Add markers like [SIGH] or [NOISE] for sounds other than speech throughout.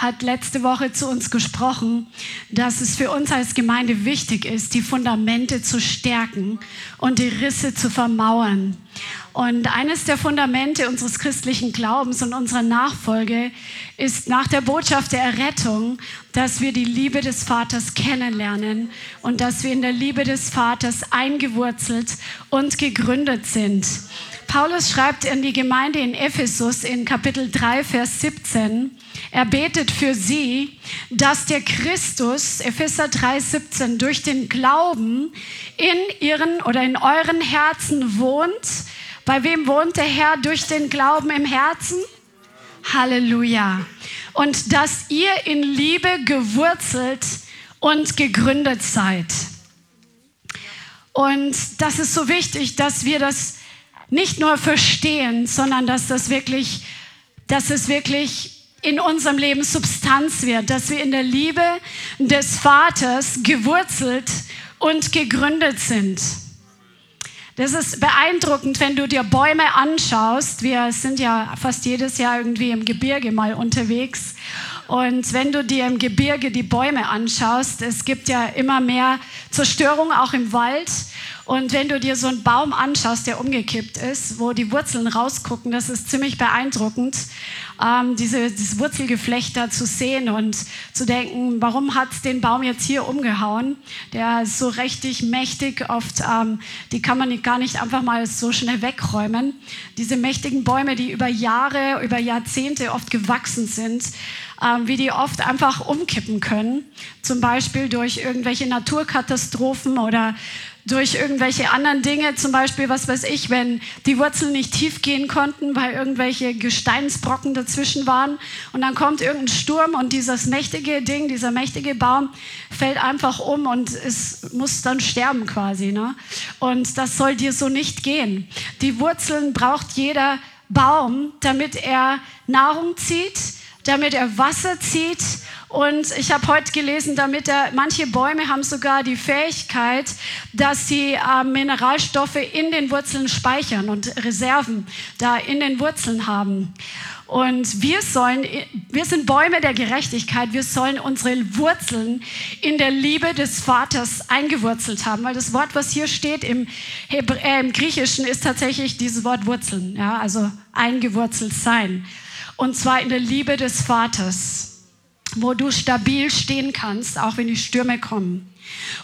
hat letzte Woche zu uns gesprochen, dass es für uns als Gemeinde wichtig ist, die Fundamente zu stärken und die Risse zu vermauern. Und eines der Fundamente unseres christlichen Glaubens und unserer Nachfolge ist nach der Botschaft der Errettung, dass wir die Liebe des Vaters kennenlernen und dass wir in der Liebe des Vaters eingewurzelt und gegründet sind. Paulus schreibt in die Gemeinde in Ephesus in Kapitel 3, Vers 17, er betet für sie, dass der Christus, Epheser 3, 17, durch den Glauben in ihren oder in euren Herzen wohnt bei wem wohnt der Herr durch den Glauben im Herzen? Halleluja. Und dass ihr in Liebe gewurzelt und gegründet seid. Und das ist so wichtig, dass wir das nicht nur verstehen, sondern dass das wirklich, dass es wirklich in unserem Leben Substanz wird, dass wir in der Liebe des Vaters gewurzelt und gegründet sind. Das ist beeindruckend, wenn du dir Bäume anschaust. Wir sind ja fast jedes Jahr irgendwie im Gebirge mal unterwegs. Und wenn du dir im Gebirge die Bäume anschaust, es gibt ja immer mehr Zerstörung auch im Wald. Und wenn du dir so einen Baum anschaust, der umgekippt ist, wo die Wurzeln rausgucken, das ist ziemlich beeindruckend ähm, diese, dieses Wurzelgeflecht da zu sehen und zu denken, warum hat es den Baum jetzt hier umgehauen? Der ist so richtig mächtig, oft, ähm, die kann man gar nicht einfach mal so schnell wegräumen. Diese mächtigen Bäume, die über Jahre, über Jahrzehnte oft gewachsen sind, ähm, wie die oft einfach umkippen können. Zum Beispiel durch irgendwelche Naturkatastrophen oder durch irgendwelche anderen Dinge, zum Beispiel, was weiß ich, wenn die Wurzeln nicht tief gehen konnten, weil irgendwelche Gesteinsbrocken dazwischen waren und dann kommt irgendein Sturm und dieses mächtige Ding, dieser mächtige Baum fällt einfach um und es muss dann sterben quasi. Ne? Und das soll dir so nicht gehen. Die Wurzeln braucht jeder Baum, damit er Nahrung zieht, damit er Wasser zieht und ich habe heute gelesen, damit er, manche Bäume haben sogar die Fähigkeit, dass sie äh, Mineralstoffe in den Wurzeln speichern und Reserven da in den Wurzeln haben. Und wir sollen, wir sind Bäume der Gerechtigkeit, wir sollen unsere Wurzeln in der Liebe des Vaters eingewurzelt haben, weil das Wort, was hier steht im, Hebrä äh, im Griechischen, ist tatsächlich dieses Wort Wurzeln, ja, also eingewurzelt sein. Und zwar in der Liebe des Vaters wo du stabil stehen kannst, auch wenn die Stürme kommen,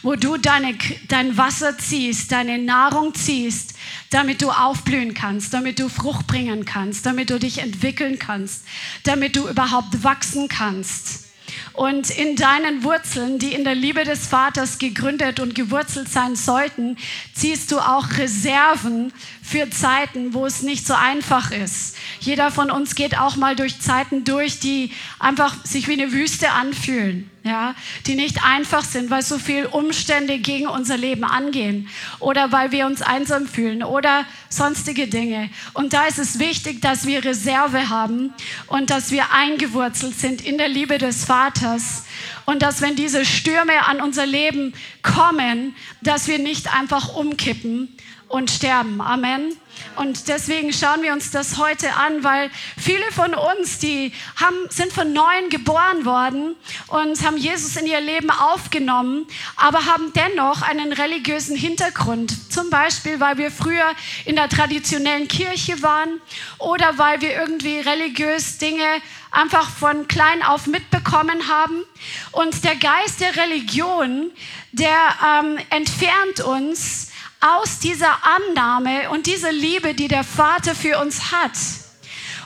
wo du deine, dein Wasser ziehst, deine Nahrung ziehst, damit du aufblühen kannst, damit du Frucht bringen kannst, damit du dich entwickeln kannst, damit du überhaupt wachsen kannst. Und in deinen Wurzeln, die in der Liebe des Vaters gegründet und gewurzelt sein sollten, ziehst du auch Reserven für Zeiten, wo es nicht so einfach ist. Jeder von uns geht auch mal durch Zeiten durch, die einfach sich wie eine Wüste anfühlen ja, die nicht einfach sind, weil so viele Umstände gegen unser Leben angehen oder weil wir uns einsam fühlen oder sonstige Dinge. Und da ist es wichtig, dass wir Reserve haben und dass wir eingewurzelt sind in der Liebe des Vaters und dass wenn diese Stürme an unser Leben kommen, dass wir nicht einfach umkippen und sterben. Amen. Und deswegen schauen wir uns das heute an, weil viele von uns, die haben, sind von neuem geboren worden und haben Jesus in ihr Leben aufgenommen, aber haben dennoch einen religiösen Hintergrund. Zum Beispiel, weil wir früher in der traditionellen Kirche waren oder weil wir irgendwie religiös Dinge einfach von klein auf mitbekommen haben. Und der Geist der Religion, der ähm, entfernt uns aus dieser Annahme und dieser Liebe, die der Vater für uns hat.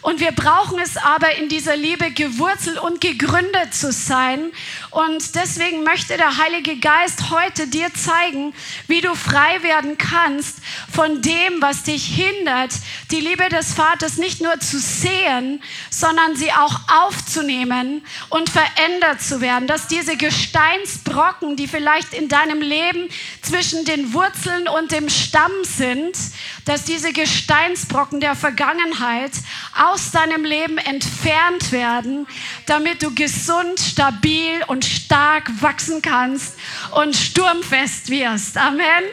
Und wir brauchen es aber in dieser Liebe gewurzelt und gegründet zu sein. Und deswegen möchte der Heilige Geist heute dir zeigen, wie du frei werden kannst von dem, was dich hindert, die Liebe des Vaters nicht nur zu sehen, sondern sie auch aufzunehmen und verändert zu werden. Dass diese Gesteinsbrocken, die vielleicht in deinem Leben zwischen den Wurzeln und dem Stamm sind, dass diese Gesteinsbrocken der Vergangenheit aus deinem Leben entfernt werden, damit du gesund, stabil und stark wachsen kannst und sturmfest wirst. Amen.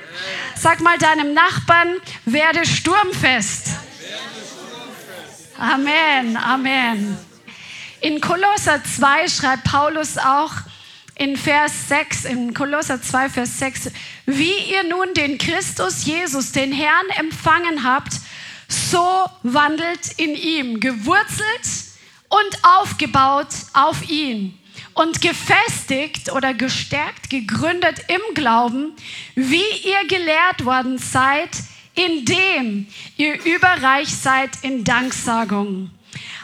Sag mal deinem Nachbarn, werde sturmfest. Amen, Amen. In Kolosser 2 schreibt Paulus auch in Vers 6, in Kolosser 2, Vers 6, wie ihr nun den Christus Jesus, den Herrn, empfangen habt, so wandelt in ihm, gewurzelt und aufgebaut auf ihn und gefestigt oder gestärkt, gegründet im Glauben, wie ihr gelehrt worden seid, indem ihr überreich seid in Danksagung.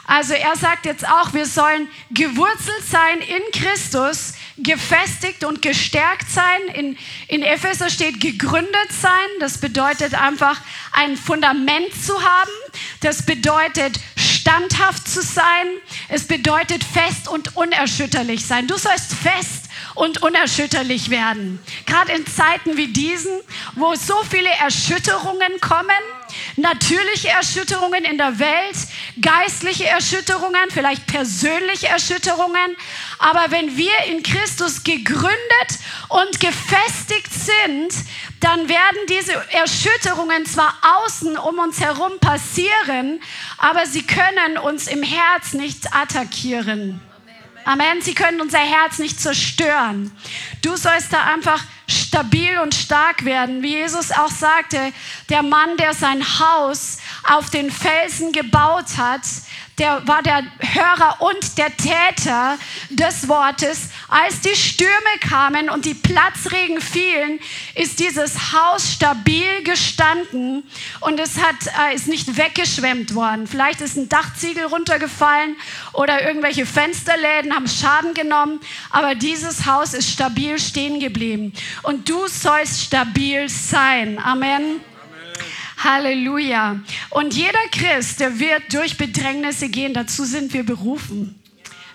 Also er sagt jetzt auch, wir sollen gewurzelt sein in Christus, gefestigt und gestärkt sein. In, in Epheser steht gegründet sein. Das bedeutet einfach ein Fundament zu haben. Das bedeutet standhaft zu sein. Es bedeutet fest und unerschütterlich sein. Du sollst fest und unerschütterlich werden. Gerade in Zeiten wie diesen, wo so viele Erschütterungen kommen, natürliche Erschütterungen in der Welt, geistliche Erschütterungen, vielleicht persönliche Erschütterungen. Aber wenn wir in Christus gegründet und gefestigt sind, dann werden diese Erschütterungen zwar außen um uns herum passieren, aber sie können uns im Herz nicht attackieren. Amen. Sie können unser Herz nicht zerstören. Du sollst da einfach stabil und stark werden. Wie Jesus auch sagte, der Mann, der sein Haus auf den Felsen gebaut hat, der war der Hörer und der Täter des Wortes. Als die Stürme kamen und die Platzregen fielen, ist dieses Haus stabil gestanden und es hat, äh, ist nicht weggeschwemmt worden. Vielleicht ist ein Dachziegel runtergefallen oder irgendwelche Fensterläden haben Schaden genommen, aber dieses Haus ist stabil stehen geblieben. Und du sollst stabil sein. Amen. Halleluja. Und jeder Christ, der wird durch Bedrängnisse gehen. Dazu sind wir berufen.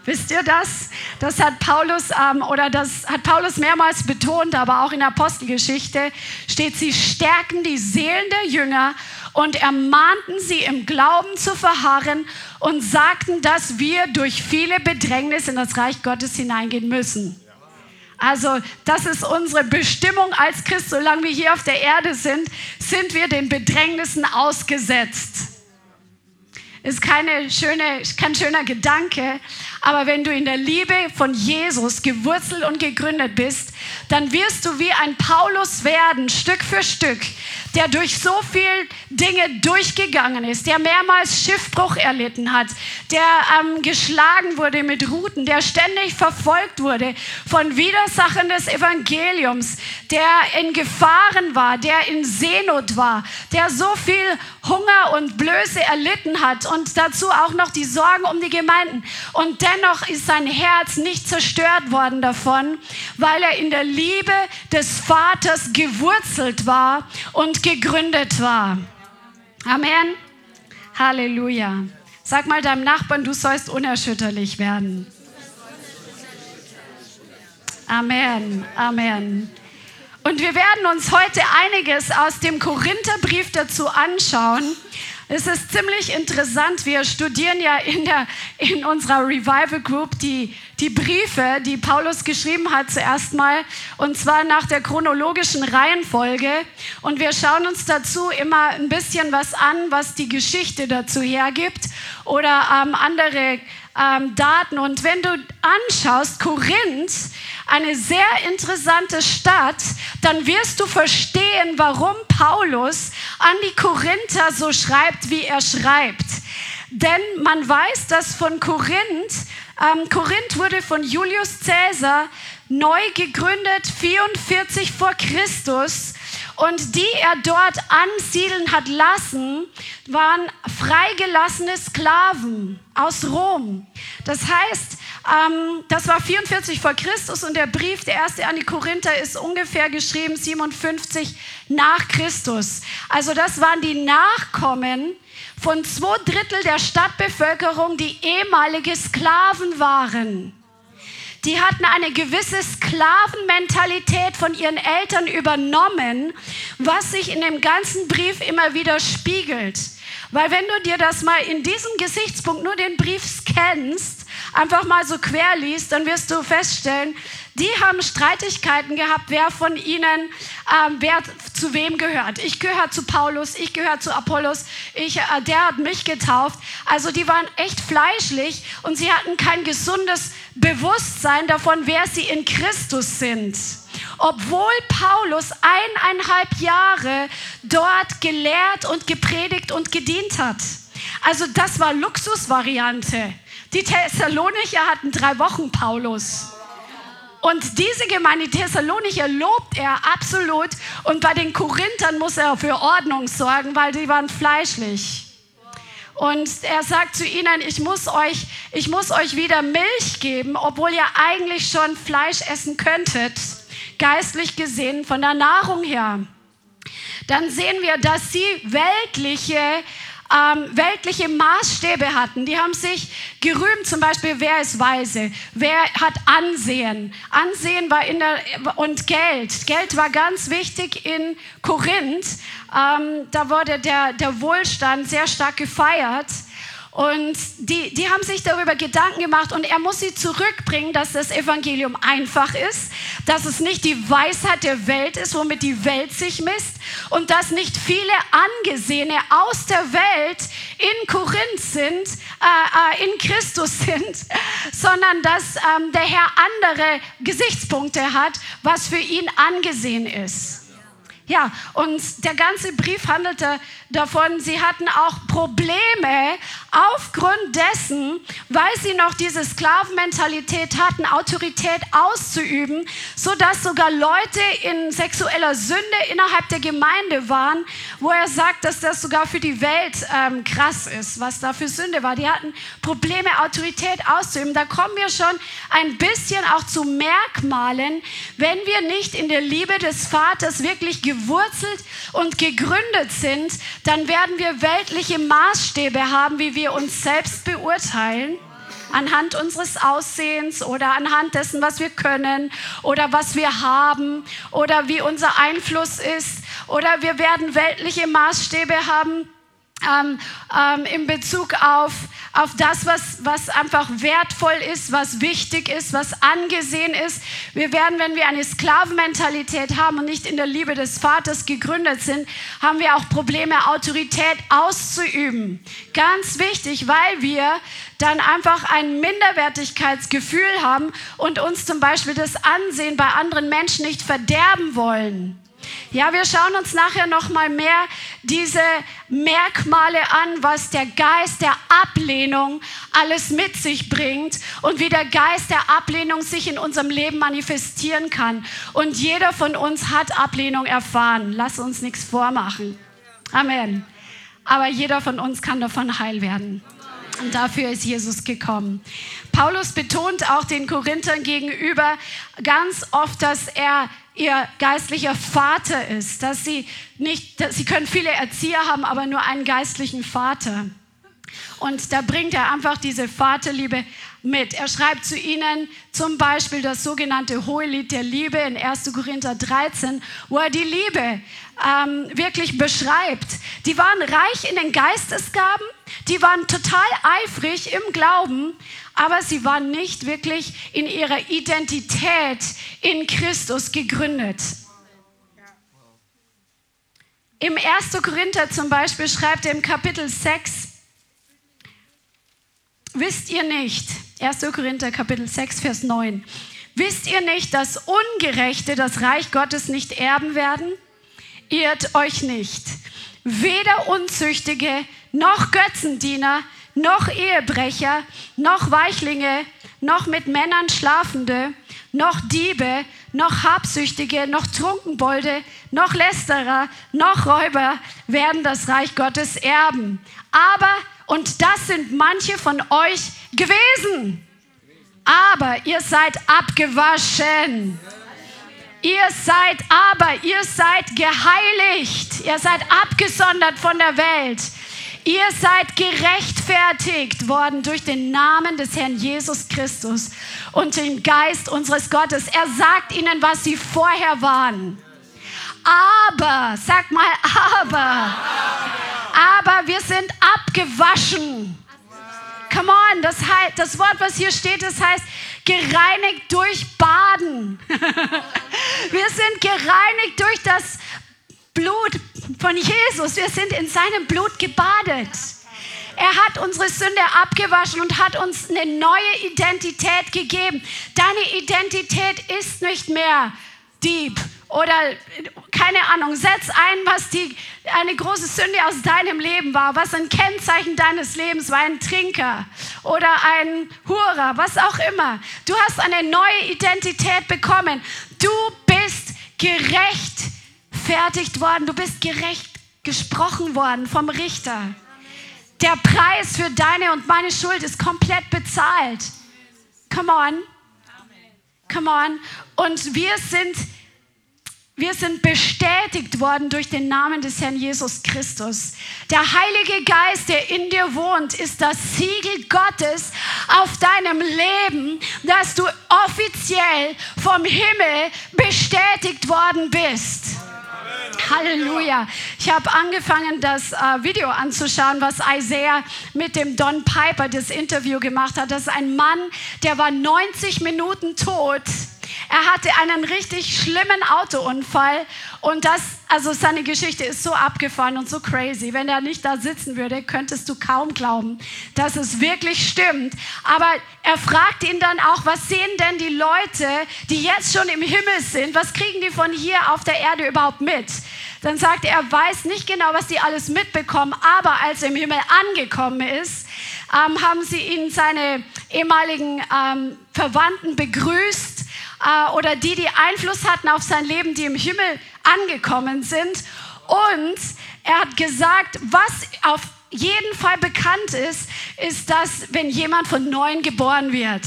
Wisst ihr das? Das hat Paulus ähm, oder das hat Paulus mehrmals betont, aber auch in der Apostelgeschichte steht, sie stärken die Seelen der Jünger und ermahnten sie im Glauben zu verharren und sagten, dass wir durch viele Bedrängnisse in das Reich Gottes hineingehen müssen. Also das ist unsere Bestimmung als Christ. Solange wir hier auf der Erde sind, sind wir den Bedrängnissen ausgesetzt. Ist keine schöne, kein schöner Gedanke, aber wenn du in der Liebe von Jesus gewurzelt und gegründet bist, dann wirst du wie ein Paulus werden, Stück für Stück, der durch so viel Dinge durchgegangen ist, der mehrmals Schiffbruch erlitten hat, der ähm, geschlagen wurde mit Ruten, der ständig verfolgt wurde von Widersachen des Evangeliums, der in Gefahren war, der in Seenot war, der so viel Hunger und Blöße erlitten hat und dazu auch noch die Sorgen um die Gemeinden. Und dennoch ist sein Herz nicht zerstört worden davon, weil er in der Liebe des Vaters gewurzelt war und gegründet war. Amen. Halleluja. Sag mal deinem Nachbarn, du sollst unerschütterlich werden. Amen. Amen. Und wir werden uns heute einiges aus dem Korintherbrief dazu anschauen. Es ist ziemlich interessant. Wir studieren ja in, der, in unserer Revival Group die, die Briefe, die Paulus geschrieben hat zuerst mal, und zwar nach der chronologischen Reihenfolge. Und wir schauen uns dazu immer ein bisschen was an, was die Geschichte dazu hergibt oder ähm, andere ähm, Daten. Und wenn du anschaust, Korinth, eine sehr interessante Stadt, dann wirst du verstehen, warum Paulus an die Korinther so schreibt, wie er schreibt. Denn man weiß, dass von Korinth, ähm, Korinth wurde von Julius Caesar neu gegründet, 44 vor Christus. Und die er dort ansiedeln hat lassen, waren freigelassene Sklaven aus Rom. Das heißt, ähm, das war 44 vor Christus und der Brief, der erste an die Korinther, ist ungefähr geschrieben 57 nach Christus. Also das waren die Nachkommen von zwei Drittel der Stadtbevölkerung, die ehemalige Sklaven waren. Die hatten eine gewisse Sklavenmentalität von ihren Eltern übernommen, was sich in dem ganzen Brief immer wieder spiegelt. Weil wenn du dir das mal in diesem Gesichtspunkt nur den Brief scannst, einfach mal so quer liest, dann wirst du feststellen, die haben Streitigkeiten gehabt, wer von ihnen, ähm, wer zu wem gehört. Ich gehöre zu Paulus, ich gehöre zu Apollos, ich, äh, der hat mich getauft. Also die waren echt fleischlich und sie hatten kein gesundes Bewusstsein davon, wer sie in Christus sind. Obwohl Paulus eineinhalb Jahre dort gelehrt und gepredigt und gedient hat. Also das war Luxusvariante. Die Thessalonicher hatten drei Wochen Paulus. Und diese Gemeinde Thessalonicher lobt er absolut. Und bei den Korinthern muss er für Ordnung sorgen, weil die waren fleischlich. Und er sagt zu ihnen, ich muss euch, ich muss euch wieder Milch geben, obwohl ihr eigentlich schon Fleisch essen könntet, geistlich gesehen, von der Nahrung her. Dann sehen wir, dass sie weltliche ähm, weltliche Maßstäbe hatten. Die haben sich gerühmt, zum Beispiel, wer ist weise, wer hat Ansehen. Ansehen war in der, und Geld. Geld war ganz wichtig in Korinth. Ähm, da wurde der, der Wohlstand sehr stark gefeiert. Und die, die haben sich darüber Gedanken gemacht und er muss sie zurückbringen, dass das Evangelium einfach ist, dass es nicht die Weisheit der Welt ist, womit die Welt sich misst und dass nicht viele Angesehene aus der Welt in Korinth sind, äh, äh in Christus [LAUGHS] sind, sondern dass ähm, der Herr andere Gesichtspunkte hat, was für ihn angesehen ist. Ja, und der ganze Brief handelte davon, sie hatten auch Probleme aufgrund dessen, weil sie noch diese Sklavenmentalität hatten, Autorität auszuüben, so dass sogar Leute in sexueller Sünde innerhalb der Gemeinde waren, wo er sagt, dass das sogar für die Welt ähm, krass ist, was da für Sünde war. Die hatten Probleme, Autorität auszuüben. Da kommen wir schon ein bisschen auch zu Merkmalen, wenn wir nicht in der Liebe des Vaters wirklich gewurzelt und gegründet sind, dann werden wir weltliche Maßstäbe haben, wie wir uns selbst beurteilen anhand unseres Aussehens oder anhand dessen, was wir können oder was wir haben oder wie unser Einfluss ist. Oder wir werden weltliche Maßstäbe haben ähm, ähm, in Bezug auf, auf das, was, was einfach wertvoll ist, was wichtig ist, was angesehen ist. Wir werden, wenn wir eine Sklavenmentalität haben und nicht in der Liebe des Vaters gegründet sind, haben wir auch Probleme, Autorität auszuüben. Ganz wichtig, weil wir dann einfach ein Minderwertigkeitsgefühl haben und uns zum Beispiel das Ansehen bei anderen Menschen nicht verderben wollen. Ja, wir schauen uns nachher noch mal mehr diese Merkmale an, was der Geist der Ablehnung alles mit sich bringt und wie der Geist der Ablehnung sich in unserem Leben manifestieren kann. Und jeder von uns hat Ablehnung erfahren. Lass uns nichts vormachen. Amen. Aber jeder von uns kann davon heil werden. Und dafür ist Jesus gekommen. Paulus betont auch den Korinthern gegenüber ganz oft, dass er ihr geistlicher Vater ist, dass sie nicht, dass sie können viele Erzieher haben, aber nur einen geistlichen Vater. Und da bringt er einfach diese Vaterliebe mit. Er schreibt zu ihnen zum Beispiel das sogenannte Hohelied der Liebe in 1. Korinther 13, wo er die Liebe ähm, wirklich beschreibt. Die waren reich in den Geistesgaben, die waren total eifrig im Glauben, aber sie waren nicht wirklich in ihrer Identität in Christus gegründet. Im 1. Korinther zum Beispiel schreibt er im Kapitel 6, wisst ihr nicht, 1. Korinther Kapitel 6, Vers 9, wisst ihr nicht, dass Ungerechte das Reich Gottes nicht erben werden? Irrt euch nicht. Weder Unzüchtige, noch Götzendiener, noch Ehebrecher, noch Weichlinge, noch mit Männern Schlafende, noch Diebe, noch Habsüchtige, noch Trunkenbolde, noch Lästerer, noch Räuber werden das Reich Gottes erben. Aber, und das sind manche von euch gewesen, aber ihr seid abgewaschen. Ihr seid aber, ihr seid geheiligt. Ihr seid abgesondert von der Welt. Ihr seid gerechtfertigt worden durch den Namen des Herrn Jesus Christus und den Geist unseres Gottes. Er sagt ihnen, was sie vorher waren. Aber, sag mal, aber. aber wir sind abgewaschen. Come on, das, das Wort, was hier steht, das heißt gereinigt durch Baden. [LAUGHS] wir sind gereinigt durch das Blut von Jesus. Wir sind in seinem Blut gebadet. Er hat unsere Sünde abgewaschen und hat uns eine neue Identität gegeben. Deine Identität ist nicht mehr Dieb oder keine Ahnung, setz ein, was die, eine große Sünde aus deinem Leben war, was ein Kennzeichen deines Lebens war, ein Trinker oder ein Hurer, was auch immer. Du hast eine neue Identität bekommen. Du bist gerechtfertigt worden, du bist gerecht gesprochen worden vom Richter. Der Preis für deine und meine Schuld ist komplett bezahlt. Come on. Come on. Und wir sind, wir sind bestätigt worden durch den Namen des Herrn Jesus Christus. Der Heilige Geist, der in dir wohnt, ist das Siegel Gottes auf deinem Leben, dass du offiziell vom Himmel bestätigt worden bist. Halleluja. Ich habe angefangen, das äh, Video anzuschauen, was Isaiah mit dem Don Piper das Interview gemacht hat. Das ist ein Mann, der war 90 Minuten tot. Er hatte einen richtig schlimmen Autounfall und das, also seine Geschichte ist so abgefahren und so crazy. Wenn er nicht da sitzen würde, könntest du kaum glauben, dass es wirklich stimmt. Aber er fragt ihn dann auch, was sehen denn die Leute, die jetzt schon im Himmel sind? Was kriegen die von hier auf der Erde überhaupt mit? Dann sagt er, er weiß nicht genau, was die alles mitbekommen, aber als er im Himmel angekommen ist, ähm, haben sie ihn seine ehemaligen ähm, Verwandten begrüßt äh, oder die, die Einfluss hatten auf sein Leben, die im Himmel angekommen sind. Und er hat gesagt, was auf jeden Fall bekannt ist, ist, dass wenn jemand von neuem geboren wird,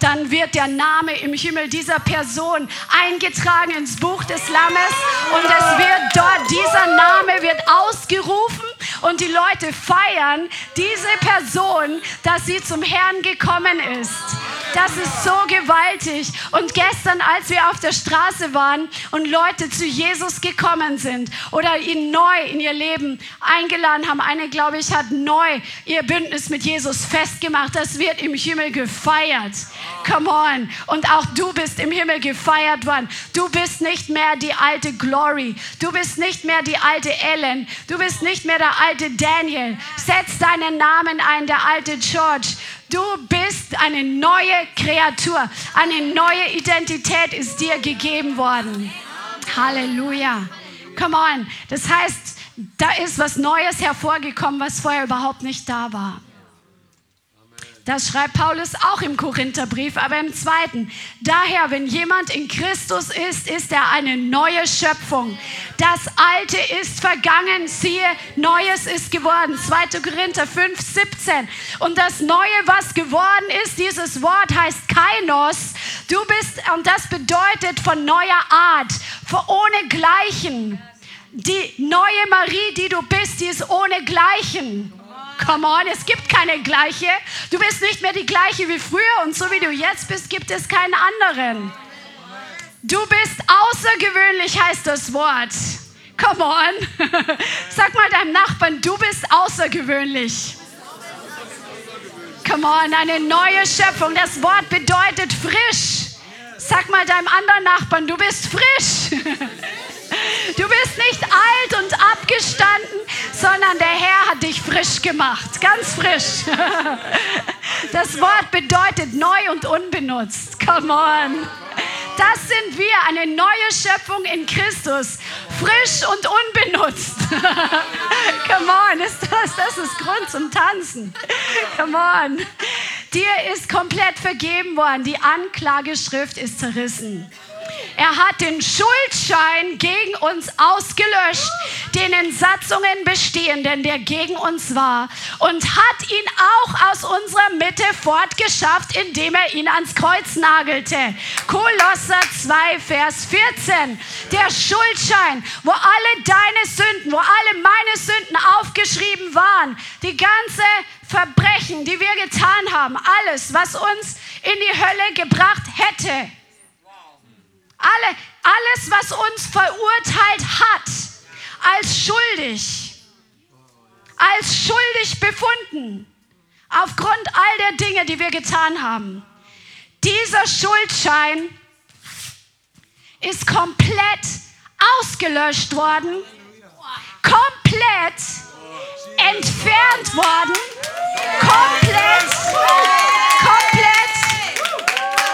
dann wird der Name im Himmel dieser Person eingetragen ins Buch des Lammes und es wird dort, dieser Name wird ausgerufen und die Leute feiern diese Person, dass sie zum Herrn gekommen ist. Das ist so gewaltig. Und gestern, als wir auf der Straße waren und Leute zu Jesus gekommen sind oder ihn neu in ihr Leben eingeladen haben, eine, glaube ich, hat neu ihr Bündnis mit Jesus festgemacht. Das wird im Himmel gefeiert. Come on. Und auch du bist im Himmel gefeiert worden. Du bist nicht mehr die alte Glory. Du bist nicht mehr die alte Ellen. Du bist nicht mehr der alte Daniel. Setz deinen Namen ein, der alte George. Du bist eine neue Kreatur. Eine neue Identität ist dir gegeben worden. Halleluja. Come on. Das heißt, da ist was Neues hervorgekommen, was vorher überhaupt nicht da war. Das schreibt Paulus auch im Korintherbrief, aber im zweiten. Daher, wenn jemand in Christus ist, ist er eine neue Schöpfung. Das Alte ist vergangen, siehe, Neues ist geworden. 2. Korinther 5, 17. Und das Neue, was geworden ist, dieses Wort heißt Kainos. Du bist, und das bedeutet von neuer Art, ohne Gleichen. Die neue Marie, die du bist, die ist ohne Gleichen. Come on, es gibt keine gleiche. Du bist nicht mehr die gleiche wie früher und so wie du jetzt bist, gibt es keinen anderen. Du bist außergewöhnlich, heißt das Wort. Come on. [LAUGHS] Sag mal deinem Nachbarn, du bist außergewöhnlich. Come on, eine neue Schöpfung. Das Wort bedeutet frisch. Sag mal deinem anderen Nachbarn, du bist frisch. [LAUGHS] Du bist nicht alt und abgestanden, sondern der Herr hat dich frisch gemacht, ganz frisch. [LAUGHS] Das Wort bedeutet neu und unbenutzt. Come on. Das sind wir, eine neue Schöpfung in Christus, frisch und unbenutzt. [LAUGHS] Come on, ist das, das ist Grund zum Tanzen. Come on. Dir ist komplett vergeben worden, die Anklageschrift ist zerrissen. Er hat den Schuldschein gegen uns ausgelöscht, den in Satzungen bestehenden, der gegen uns war, und hat ihn auch aus unserer Mitte fortgeschafft, indem er ihn ans Kreuz nagelte. Kolosser 2, Vers 14. Der Schuldschein, wo alle deine Sünden, wo alle meine Sünden aufgeschrieben waren, die ganze Verbrechen, die wir getan haben, alles, was uns in die Hölle gebracht hätte alle, alles, was uns verurteilt hat, als schuldig, als schuldig befunden. Aufgrund all der Dinge, die wir getan haben. Dieser Schuldschein ist komplett ausgelöscht worden, komplett entfernt worden, komplett.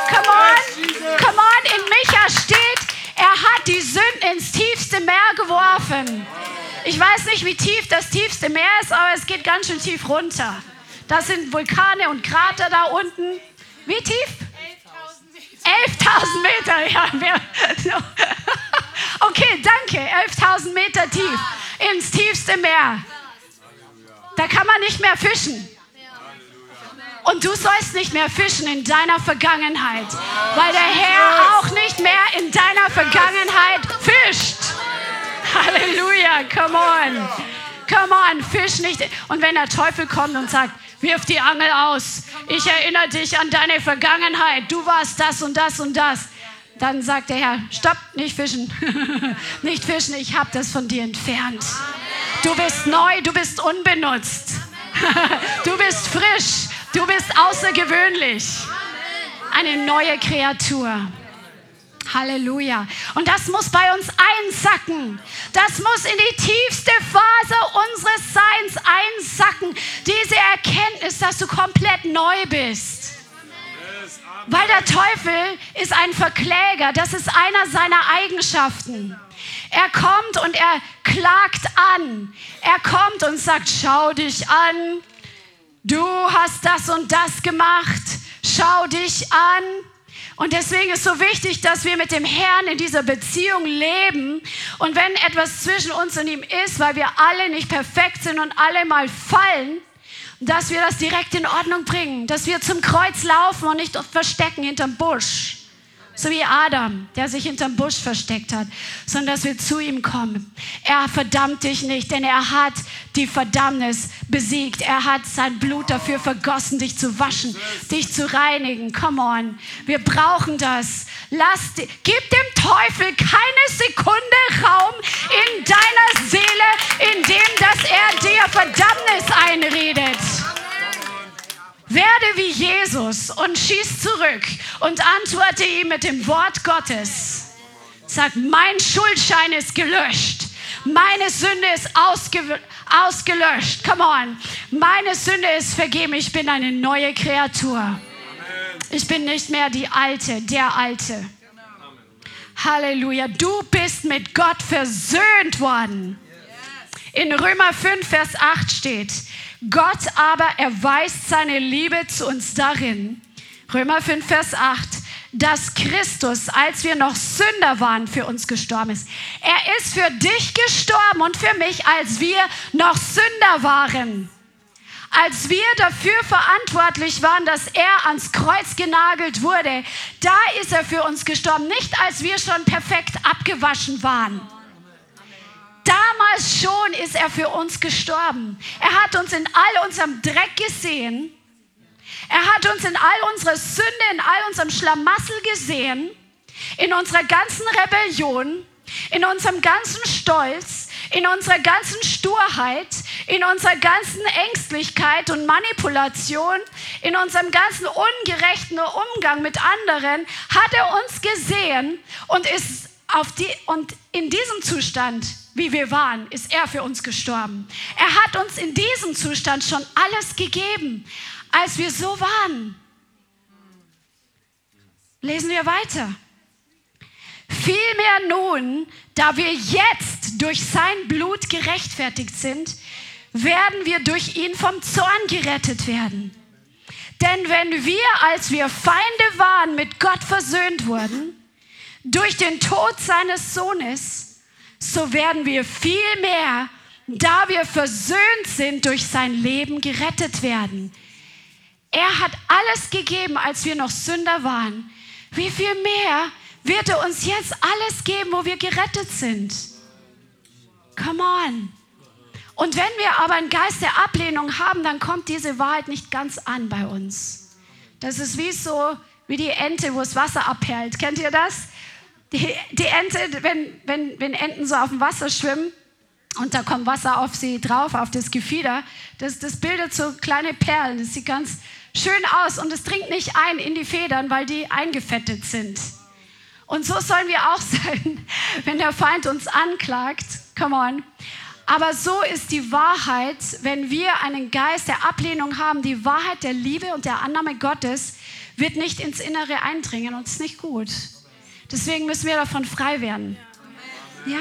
Come on, come on, in Micha steht, er hat die Sünden ins tiefste Meer geworfen. Ich weiß nicht, wie tief das tiefste Meer ist, aber es geht ganz schön tief runter. Das sind Vulkane und Krater da unten. Wie tief? 11.000 Meter. Ja, wir, [LAUGHS] okay, danke. 11.000 Meter tief ins tiefste Meer. Da kann man nicht mehr fischen. Und du sollst nicht mehr fischen in deiner Vergangenheit, weil der Herr auch nicht mehr in deiner Vergangenheit fischt. Halleluja, come on. Come on, fisch nicht. Und wenn der Teufel kommt und sagt, wirf die Angel aus, ich erinnere dich an deine Vergangenheit, du warst das und das und das, dann sagt der Herr, stopp, nicht fischen, [LAUGHS] nicht fischen, ich habe das von dir entfernt. Du bist neu, du bist unbenutzt, [LAUGHS] du bist frisch, du bist außergewöhnlich, eine neue Kreatur. Halleluja. Und das muss bei uns einsacken. Das muss in die tiefste Phase unseres Seins einsacken. Diese Erkenntnis, dass du komplett neu bist. Weil der Teufel ist ein Verkläger. Das ist einer seiner Eigenschaften. Er kommt und er klagt an. Er kommt und sagt, schau dich an. Du hast das und das gemacht. Schau dich an. Und deswegen ist so wichtig, dass wir mit dem Herrn in dieser Beziehung leben. Und wenn etwas zwischen uns und ihm ist, weil wir alle nicht perfekt sind und alle mal fallen, dass wir das direkt in Ordnung bringen, dass wir zum Kreuz laufen und nicht verstecken hinterm Busch. So wie Adam, der sich hinterm Busch versteckt hat, sondern dass wir zu ihm kommen. Er verdammt dich nicht, denn er hat die Verdammnis besiegt. Er hat sein Blut dafür vergossen, dich zu waschen, dich zu reinigen. Come on. Wir brauchen das. Lass, gib dem Teufel keine Sekunde Raum in deiner Seele, indem dass er dir Verdammnis einredet. Werde wie Jesus und schieß zurück und antworte ihm mit dem Wort Gottes. Sag, mein Schuldschein ist gelöscht. Meine Sünde ist ausge ausgelöscht. Come on. Meine Sünde ist vergeben. Ich bin eine neue Kreatur. Ich bin nicht mehr die Alte, der Alte. Halleluja. Du bist mit Gott versöhnt worden. In Römer 5, Vers 8 steht, Gott aber erweist seine Liebe zu uns darin, Römer 5, Vers 8, dass Christus, als wir noch Sünder waren, für uns gestorben ist. Er ist für dich gestorben und für mich, als wir noch Sünder waren. Als wir dafür verantwortlich waren, dass er ans Kreuz genagelt wurde, da ist er für uns gestorben, nicht als wir schon perfekt abgewaschen waren. Damals schon ist er für uns gestorben. Er hat uns in all unserem Dreck gesehen. Er hat uns in all unserer Sünde, in all unserem Schlamassel gesehen, in unserer ganzen Rebellion, in unserem ganzen Stolz, in unserer ganzen Sturheit, in unserer ganzen Ängstlichkeit und Manipulation, in unserem ganzen ungerechten Umgang mit anderen, hat er uns gesehen und ist auf die, und in diesem Zustand wie wir waren, ist er für uns gestorben. Er hat uns in diesem Zustand schon alles gegeben, als wir so waren. Lesen wir weiter. Vielmehr nun, da wir jetzt durch sein Blut gerechtfertigt sind, werden wir durch ihn vom Zorn gerettet werden. Denn wenn wir, als wir Feinde waren, mit Gott versöhnt wurden, durch den Tod seines Sohnes, so werden wir viel mehr, da wir versöhnt sind, durch sein Leben gerettet werden. Er hat alles gegeben, als wir noch Sünder waren. Wie viel mehr wird er uns jetzt alles geben, wo wir gerettet sind? Come on. Und wenn wir aber einen Geist der Ablehnung haben, dann kommt diese Wahrheit nicht ganz an bei uns. Das ist wie so, wie die Ente, wo das Wasser abperlt. Kennt ihr das? Die, die Ente, wenn, wenn, wenn Enten so auf dem Wasser schwimmen und da kommt Wasser auf sie drauf, auf das Gefieder. Das, das bildet so kleine Perlen. Das sieht ganz schön aus und es dringt nicht ein in die Federn, weil die eingefettet sind. Und so sollen wir auch [LAUGHS] sein, wenn der Feind uns anklagt. Come on. Aber so ist die Wahrheit, wenn wir einen Geist der Ablehnung haben, die Wahrheit der Liebe und der Annahme Gottes wird nicht ins Innere eindringen und ist nicht gut. Deswegen müssen wir davon frei werden. Ja?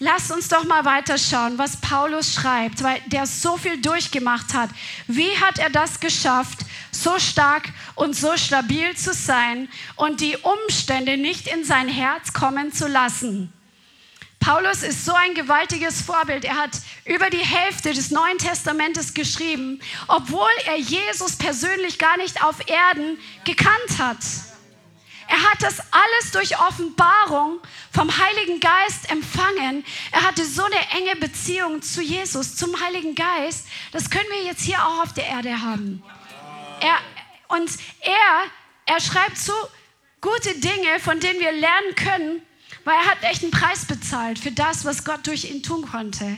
Lasst uns doch mal weiterschauen, was Paulus schreibt, weil der so viel durchgemacht hat. Wie hat er das geschafft, so stark und so stabil zu sein und die Umstände nicht in sein Herz kommen zu lassen? Paulus ist so ein gewaltiges Vorbild. Er hat über die Hälfte des Neuen Testamentes geschrieben, obwohl er Jesus persönlich gar nicht auf Erden gekannt hat. Er hat das alles durch Offenbarung vom Heiligen Geist empfangen. Er hatte so eine enge Beziehung zu Jesus, zum Heiligen Geist. Das können wir jetzt hier auch auf der Erde haben. Er, und er, er schreibt so gute Dinge, von denen wir lernen können, weil er hat echt einen Preis bezahlt für das, was Gott durch ihn tun konnte.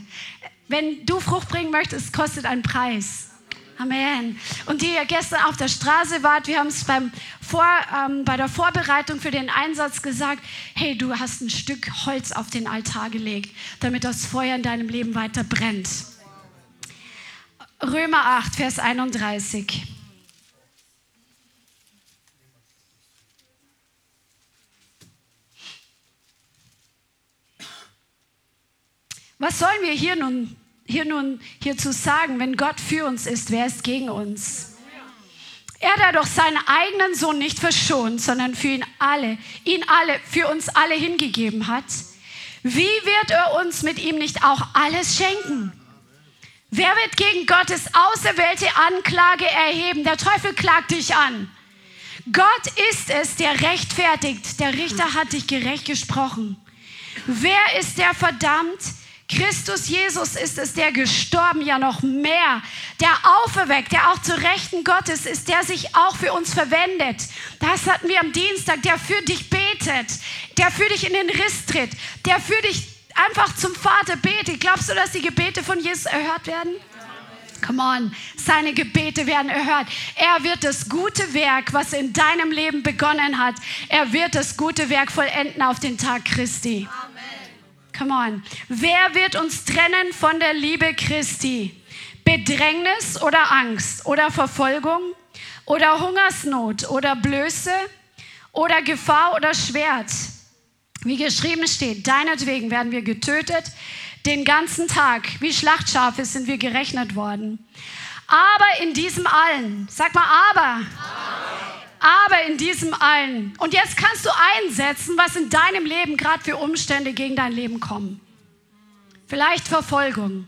Wenn du Frucht bringen möchtest, kostet einen Preis. Amen. Und die ihr gestern auf der Straße wart, wir haben es beim Vor, ähm, bei der Vorbereitung für den Einsatz gesagt, hey, du hast ein Stück Holz auf den Altar gelegt, damit das Feuer in deinem Leben weiter brennt. Römer 8, Vers 31. Was sollen wir hier nun, hier nun hierzu sagen, wenn Gott für uns ist, wer ist gegen uns? Er, der doch seinen eigenen Sohn nicht verschont, sondern für ihn alle, ihn alle, für uns alle hingegeben hat, wie wird er uns mit ihm nicht auch alles schenken? Wer wird gegen Gottes auserwählte Anklage erheben? Der Teufel klagt dich an. Gott ist es, der rechtfertigt. Der Richter hat dich gerecht gesprochen. Wer ist der verdammt? Christus Jesus ist es, der gestorben, ja noch mehr, der auferweckt, der auch zu Rechten Gottes ist, der sich auch für uns verwendet. Das hatten wir am Dienstag, der für dich betet, der für dich in den Riss tritt, der für dich einfach zum Vater betet. Glaubst du, dass die Gebete von Jesus erhört werden? Come on, seine Gebete werden erhört. Er wird das gute Werk, was in deinem Leben begonnen hat, er wird das gute Werk vollenden auf den Tag Christi. Amen. Come on. Wer wird uns trennen von der Liebe Christi? Bedrängnis oder Angst oder Verfolgung oder Hungersnot oder Blöße oder Gefahr oder Schwert? Wie geschrieben steht, deinetwegen werden wir getötet. Den ganzen Tag, wie Schlachtschafe, sind wir gerechnet worden. Aber in diesem allen, sag mal aber. aber aber in diesem allen. Und jetzt kannst du einsetzen, was in deinem Leben gerade für Umstände gegen dein Leben kommen. Vielleicht Verfolgung.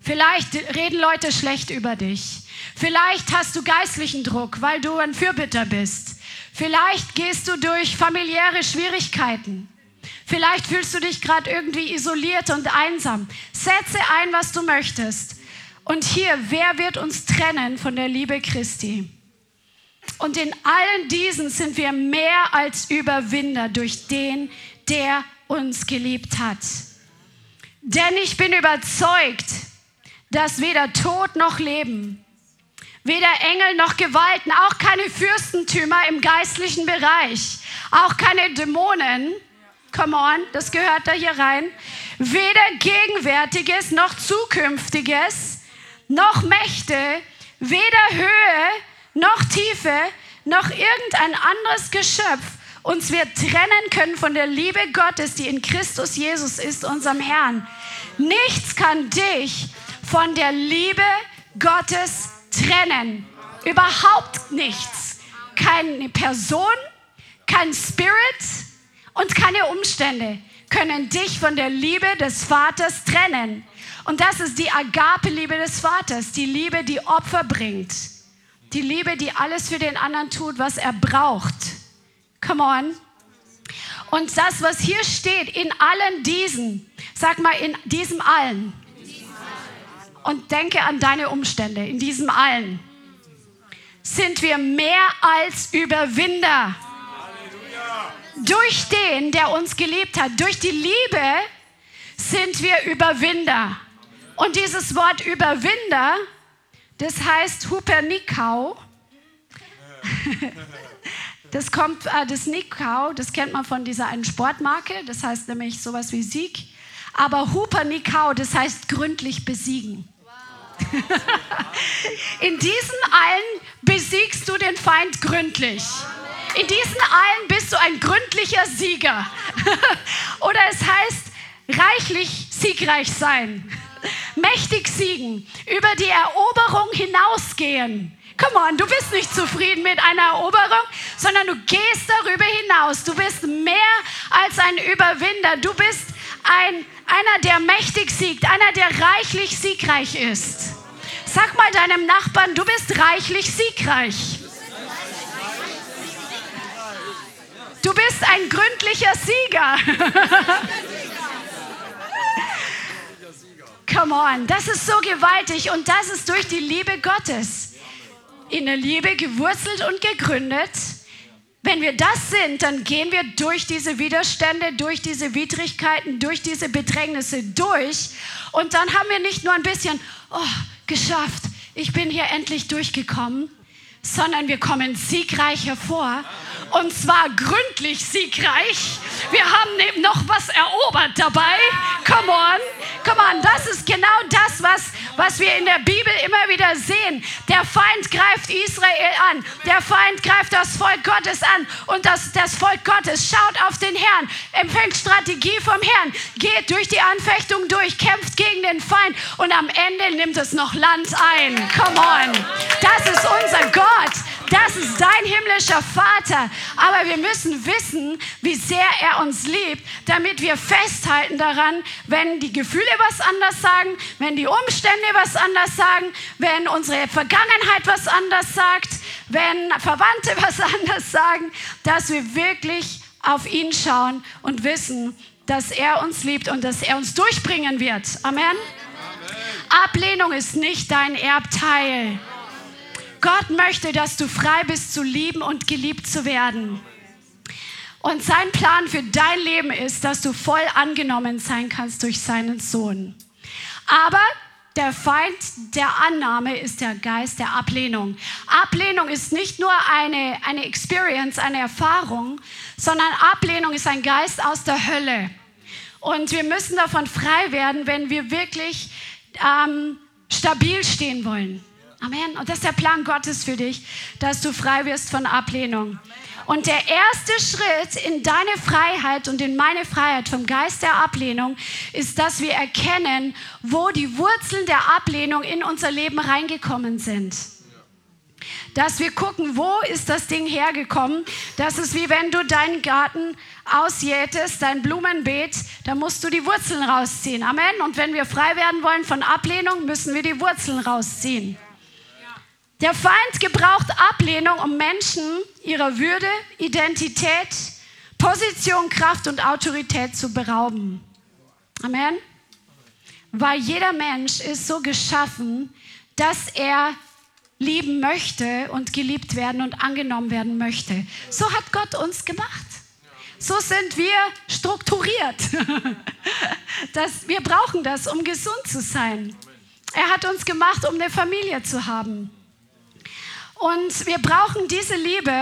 Vielleicht reden Leute schlecht über dich. Vielleicht hast du geistlichen Druck, weil du ein Fürbitter bist. Vielleicht gehst du durch familiäre Schwierigkeiten. Vielleicht fühlst du dich gerade irgendwie isoliert und einsam. Setze ein, was du möchtest. Und hier, wer wird uns trennen von der Liebe Christi? Und in allen diesen sind wir mehr als Überwinder durch den, der uns geliebt hat. Denn ich bin überzeugt, dass weder Tod noch Leben, weder Engel noch Gewalten, auch keine Fürstentümer im geistlichen Bereich, auch keine Dämonen, come on, das gehört da hier rein, weder Gegenwärtiges noch Zukünftiges, noch Mächte, weder Höhe noch Tiefe, noch irgendein anderes Geschöpf uns wird trennen können von der Liebe Gottes, die in Christus Jesus ist, unserem Herrn. Nichts kann dich von der Liebe Gottes trennen. Überhaupt nichts. Keine Person, kein Spirit und keine Umstände können dich von der Liebe des Vaters trennen. Und das ist die Agape-Liebe des Vaters, die Liebe, die Opfer bringt. Die Liebe, die alles für den anderen tut, was er braucht. Come on. Und das, was hier steht, in allen diesen, sag mal, in diesem allen. Und denke an deine Umstände, in diesem allen. Sind wir mehr als Überwinder. Durch den, der uns geliebt hat, durch die Liebe, sind wir Überwinder. Und dieses Wort Überwinder, das heißt Hupernikau. [LAUGHS] Das kommt, äh, das Nikau, das kennt man von dieser einen Sportmarke, das heißt nämlich sowas wie Sieg. Aber Hupernikau, das heißt gründlich besiegen. [LAUGHS] In diesen allen besiegst du den Feind gründlich. In diesen allen bist du ein gründlicher Sieger. [LAUGHS] Oder es heißt reichlich siegreich sein. Mächtig siegen, über die Eroberung hinausgehen. Come on, du bist nicht zufrieden mit einer Eroberung, sondern du gehst darüber hinaus. Du bist mehr als ein Überwinder. Du bist ein, einer, der mächtig siegt, einer, der reichlich siegreich ist. Sag mal deinem Nachbarn, du bist reichlich siegreich. Du bist ein gründlicher Sieger. [LAUGHS] Come on, das ist so gewaltig und das ist durch die Liebe Gottes. In der Liebe gewurzelt und gegründet. Wenn wir das sind, dann gehen wir durch diese Widerstände, durch diese Widrigkeiten, durch diese Bedrängnisse durch. Und dann haben wir nicht nur ein bisschen, oh, geschafft, ich bin hier endlich durchgekommen, sondern wir kommen siegreich hervor und zwar gründlich siegreich. Wir haben eben noch was erobert dabei. Come on, come on, das ist genau das, was, was wir in der Bibel immer wieder sehen. Der Feind greift Israel an, der Feind greift das Volk Gottes an und das, das Volk Gottes schaut auf den Herrn, empfängt Strategie vom Herrn, geht durch die Anfechtung durch, kämpft gegen den Feind und am Ende nimmt es noch Land ein. Come on, das ist unser Gott. Das ist dein himmlischer Vater. Aber wir müssen wissen, wie sehr er uns liebt, damit wir festhalten daran, wenn die Gefühle was anders sagen, wenn die Umstände was anders sagen, wenn unsere Vergangenheit was anders sagt, wenn Verwandte [LAUGHS] was anders sagen, dass wir wirklich auf ihn schauen und wissen, dass er uns liebt und dass er uns durchbringen wird. Amen. Amen. Ablehnung ist nicht dein Erbteil. Gott möchte, dass du frei bist zu lieben und geliebt zu werden. Und sein Plan für dein Leben ist, dass du voll angenommen sein kannst durch seinen Sohn. Aber der Feind der Annahme ist der Geist der Ablehnung. Ablehnung ist nicht nur eine, eine Experience, eine Erfahrung, sondern Ablehnung ist ein Geist aus der Hölle. Und wir müssen davon frei werden, wenn wir wirklich ähm, stabil stehen wollen. Amen. Und das ist der Plan Gottes für dich, dass du frei wirst von Ablehnung. Und der erste Schritt in deine Freiheit und in meine Freiheit vom Geist der Ablehnung ist, dass wir erkennen, wo die Wurzeln der Ablehnung in unser Leben reingekommen sind. Dass wir gucken, wo ist das Ding hergekommen. Das ist wie wenn du deinen Garten ausjätest, dein Blumenbeet, da musst du die Wurzeln rausziehen. Amen. Und wenn wir frei werden wollen von Ablehnung, müssen wir die Wurzeln rausziehen. Der Feind gebraucht Ablehnung, um Menschen ihrer Würde, Identität, Position, Kraft und Autorität zu berauben. Amen. Weil jeder Mensch ist so geschaffen, dass er lieben möchte und geliebt werden und angenommen werden möchte. So hat Gott uns gemacht. So sind wir strukturiert. [LAUGHS] Das, wir brauchen das, um gesund zu sein. Er hat uns gemacht, um eine Familie zu haben. Und wir brauchen diese Liebe.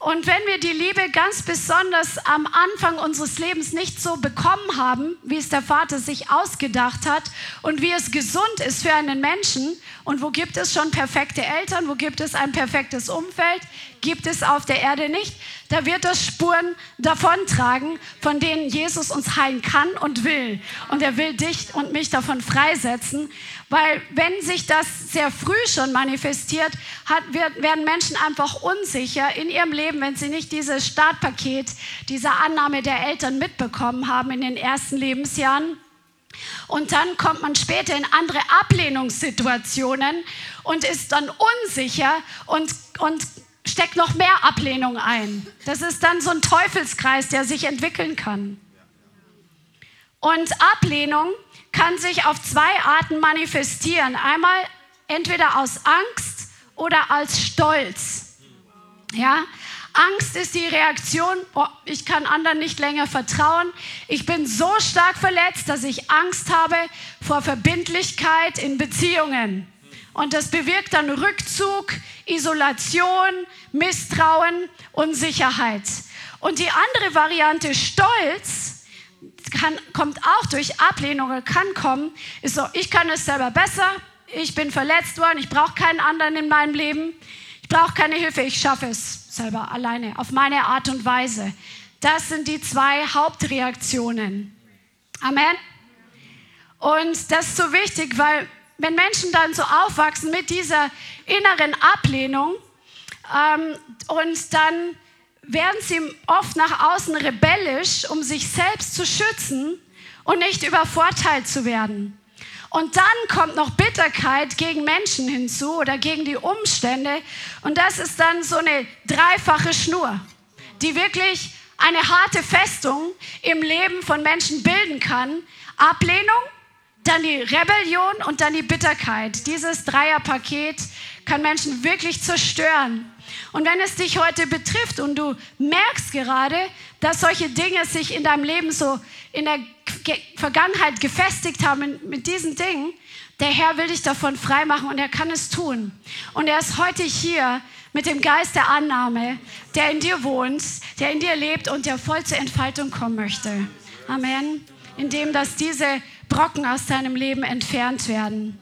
Und wenn wir die Liebe ganz besonders am Anfang unseres Lebens nicht so bekommen haben, wie es der Vater sich ausgedacht hat und wie es gesund ist für einen Menschen, und wo gibt es schon perfekte Eltern, wo gibt es ein perfektes Umfeld, gibt es auf der Erde nicht, da wird das Spuren davontragen, von denen Jesus uns heilen kann und will. Und er will dich und mich davon freisetzen, weil wenn sich das sehr früh schon manifestiert, hat, wird, werden Menschen einfach unsicher in ihrem Leben, wenn sie nicht dieses Startpaket, diese Annahme der Eltern mitbekommen haben in den ersten Lebensjahren. Und dann kommt man später in andere Ablehnungssituationen und ist dann unsicher und, und steckt noch mehr Ablehnung ein. Das ist dann so ein Teufelskreis, der sich entwickeln kann. Und Ablehnung kann sich auf zwei Arten manifestieren. Einmal entweder aus Angst oder als Stolz. Ja? Angst ist die Reaktion, oh, ich kann anderen nicht länger vertrauen. Ich bin so stark verletzt, dass ich Angst habe vor Verbindlichkeit in Beziehungen. Und das bewirkt dann Rückzug, Isolation, Misstrauen, Unsicherheit. Und die andere Variante, Stolz, kann, kommt auch durch Ablehnung oder kann kommen, ist so, ich kann es selber besser, ich bin verletzt worden, ich brauche keinen anderen in meinem Leben, ich brauche keine Hilfe, ich schaffe es selber alleine, auf meine Art und Weise. Das sind die zwei Hauptreaktionen. Amen. Und das ist so wichtig, weil wenn Menschen dann so aufwachsen mit dieser inneren Ablehnung ähm, und dann werden sie oft nach außen rebellisch, um sich selbst zu schützen und nicht übervorteilt zu werden. Und dann kommt noch Bitterkeit gegen Menschen hinzu oder gegen die Umstände. Und das ist dann so eine dreifache Schnur, die wirklich eine harte Festung im Leben von Menschen bilden kann. Ablehnung, dann die Rebellion und dann die Bitterkeit. Dieses Dreierpaket kann Menschen wirklich zerstören. Und wenn es dich heute betrifft und du merkst gerade, dass solche Dinge sich in deinem Leben so in der Vergangenheit gefestigt haben mit diesen Dingen, der Herr will dich davon freimachen und er kann es tun. Und er ist heute hier mit dem Geist der Annahme, der in dir wohnt, der in dir lebt und der voll zur Entfaltung kommen möchte. Amen. Indem, dass diese Brocken aus deinem Leben entfernt werden.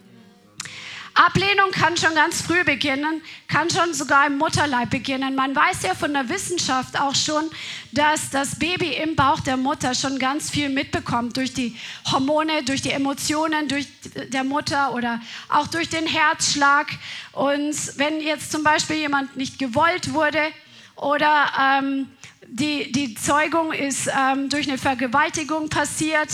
Ablehnung kann schon ganz früh beginnen, kann schon sogar im Mutterleib beginnen. Man weiß ja von der Wissenschaft auch schon, dass das Baby im Bauch der Mutter schon ganz viel mitbekommt durch die Hormone, durch die Emotionen, durch der Mutter oder auch durch den Herzschlag. Und wenn jetzt zum Beispiel jemand nicht gewollt wurde oder ähm, die, die Zeugung ist ähm, durch eine Vergewaltigung passiert,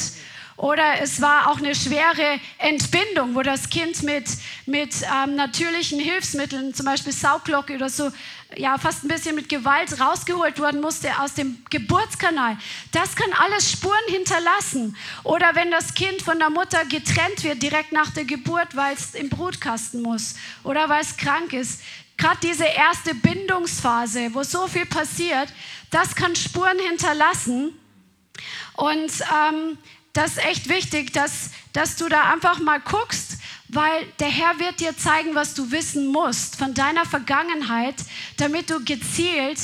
oder es war auch eine schwere Entbindung, wo das Kind mit, mit ähm, natürlichen Hilfsmitteln, zum Beispiel Sauglocke oder so, ja, fast ein bisschen mit Gewalt rausgeholt worden musste aus dem Geburtskanal. Das kann alles Spuren hinterlassen. Oder wenn das Kind von der Mutter getrennt wird direkt nach der Geburt, weil es im Brutkasten muss oder weil es krank ist. Gerade diese erste Bindungsphase, wo so viel passiert, das kann Spuren hinterlassen. Und ähm, das ist echt wichtig, dass, dass du da einfach mal guckst, weil der Herr wird dir zeigen, was du wissen musst von deiner Vergangenheit, damit du gezielt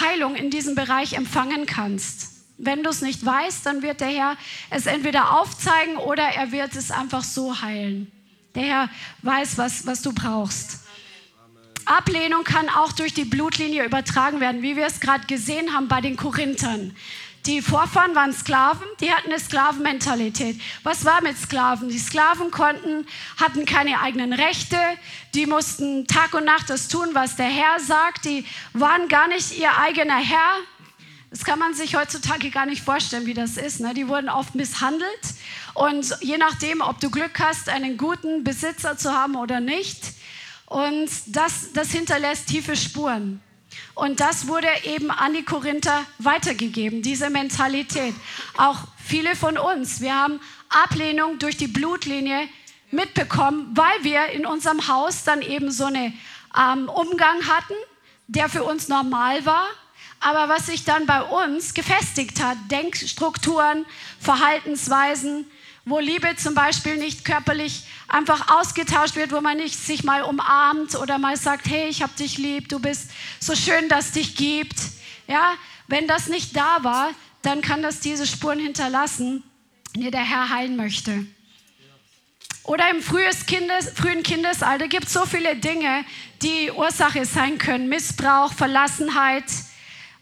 Heilung in diesem Bereich empfangen kannst. Wenn du es nicht weißt, dann wird der Herr es entweder aufzeigen oder er wird es einfach so heilen. Der Herr weiß, was, was du brauchst. Ablehnung kann auch durch die Blutlinie übertragen werden, wie wir es gerade gesehen haben bei den Korinthern. Die Vorfahren waren Sklaven, die hatten eine Sklavenmentalität. Was war mit Sklaven? Die Sklaven konnten, hatten keine eigenen Rechte, die mussten Tag und Nacht das tun, was der Herr sagt. Die waren gar nicht ihr eigener Herr. Das kann man sich heutzutage gar nicht vorstellen, wie das ist. Ne? Die wurden oft misshandelt. Und je nachdem, ob du Glück hast, einen guten Besitzer zu haben oder nicht. Und das, das hinterlässt tiefe Spuren. Und das wurde eben an die Korinther weitergegeben, diese Mentalität. Auch viele von uns, wir haben Ablehnung durch die Blutlinie mitbekommen, weil wir in unserem Haus dann eben so einen ähm, Umgang hatten, der für uns normal war, aber was sich dann bei uns gefestigt hat, Denkstrukturen, Verhaltensweisen, wo Liebe zum Beispiel nicht körperlich einfach ausgetauscht wird, wo man nicht sich mal umarmt oder mal sagt, hey, ich hab dich lieb, du bist so schön, dass dich gibt. Ja, wenn das nicht da war, dann kann das diese Spuren hinterlassen, die der Herr heilen möchte. Oder im Kindes, frühen Kindesalter gibt es so viele Dinge, die Ursache sein können. Missbrauch, Verlassenheit,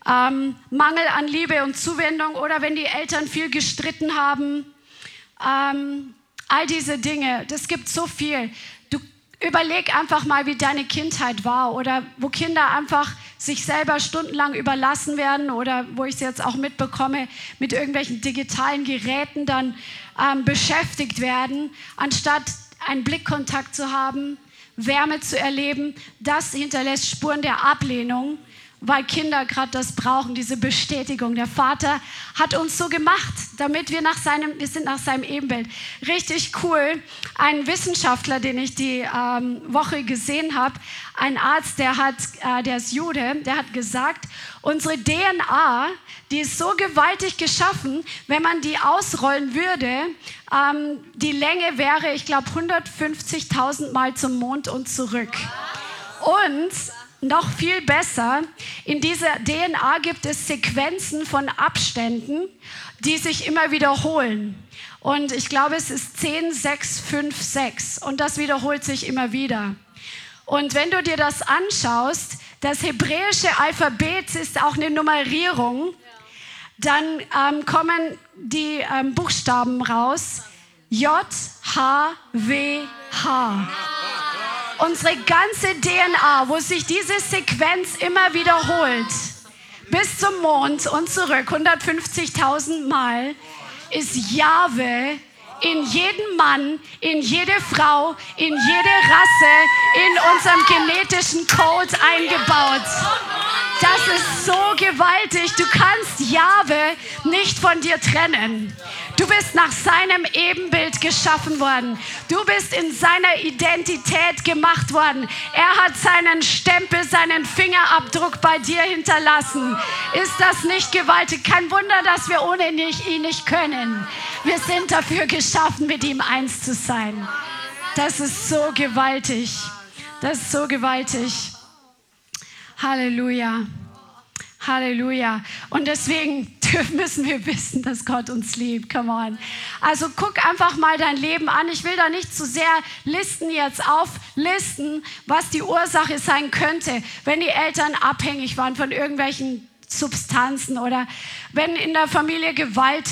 ähm, Mangel an Liebe und Zuwendung oder wenn die Eltern viel gestritten haben, ähm, all diese Dinge, das gibt so viel. Du überleg einfach mal, wie deine Kindheit war oder wo Kinder einfach sich selber stundenlang überlassen werden oder wo ich es jetzt auch mitbekomme, mit irgendwelchen digitalen Geräten dann ähm, beschäftigt werden, anstatt einen Blickkontakt zu haben, Wärme zu erleben. Das hinterlässt Spuren der Ablehnung, weil Kinder gerade das brauchen, diese Bestätigung. Der Vater hat uns so gemacht, damit wir nach seinem, wir sind nach seinem Ebenbild. Richtig cool. Ein Wissenschaftler, den ich die ähm, Woche gesehen habe, ein Arzt, der hat, äh, der ist Jude, der hat gesagt, unsere DNA, die ist so gewaltig geschaffen, wenn man die ausrollen würde, ähm, die Länge wäre, ich glaube, 150.000 Mal zum Mond und zurück. Und noch viel besser, in dieser DNA gibt es Sequenzen von Abständen, die sich immer wiederholen. Und ich glaube, es ist 10, 6, 5, 6. Und das wiederholt sich immer wieder. Und wenn du dir das anschaust, das hebräische Alphabet ist auch eine Nummerierung, dann ähm, kommen die ähm, Buchstaben raus. J, H, W, H unsere ganze DNA, wo sich diese Sequenz immer wiederholt, bis zum Mond und zurück, 150.000 Mal, ist Jahwe in jeden Mann, in jede Frau, in jede Rasse, in unserem genetischen Code eingebaut. Das ist so gewaltig. Du kannst Jahwe nicht von dir trennen. Du bist nach seinem Ebenbild geschaffen worden. Du bist in seiner Identität gemacht worden. Er hat seinen Stempel, seinen Fingerabdruck bei dir hinterlassen. Ist das nicht gewaltig? Kein Wunder, dass wir ohne ihn nicht können. Wir sind dafür geschaffen, mit ihm eins zu sein. Das ist so gewaltig. Das ist so gewaltig. Halleluja. Halleluja. Und deswegen [LAUGHS] müssen wir wissen, dass Gott uns liebt. Come on. Also guck einfach mal dein Leben an. Ich will da nicht zu sehr Listen jetzt auflisten, was die Ursache sein könnte, wenn die Eltern abhängig waren von irgendwelchen Substanzen oder wenn in der Familie Gewalt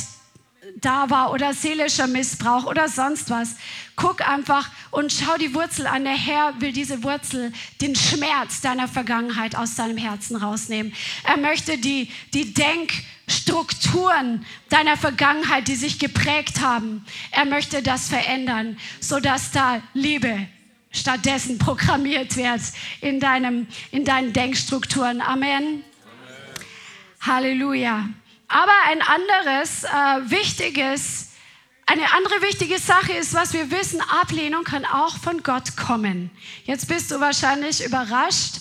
da war oder seelischer Missbrauch oder sonst was. Guck einfach und schau die Wurzel an. Der Herr will diese Wurzel, den Schmerz deiner Vergangenheit aus deinem Herzen rausnehmen. Er möchte die, die Denkstrukturen deiner Vergangenheit, die sich geprägt haben, er möchte das verändern, sodass da Liebe stattdessen programmiert wird in, deinem, in deinen Denkstrukturen. Amen. Amen. Halleluja. Aber ein anderes äh, wichtiges, eine andere wichtige Sache ist, was wir wissen, Ablehnung kann auch von Gott kommen. Jetzt bist du wahrscheinlich überrascht,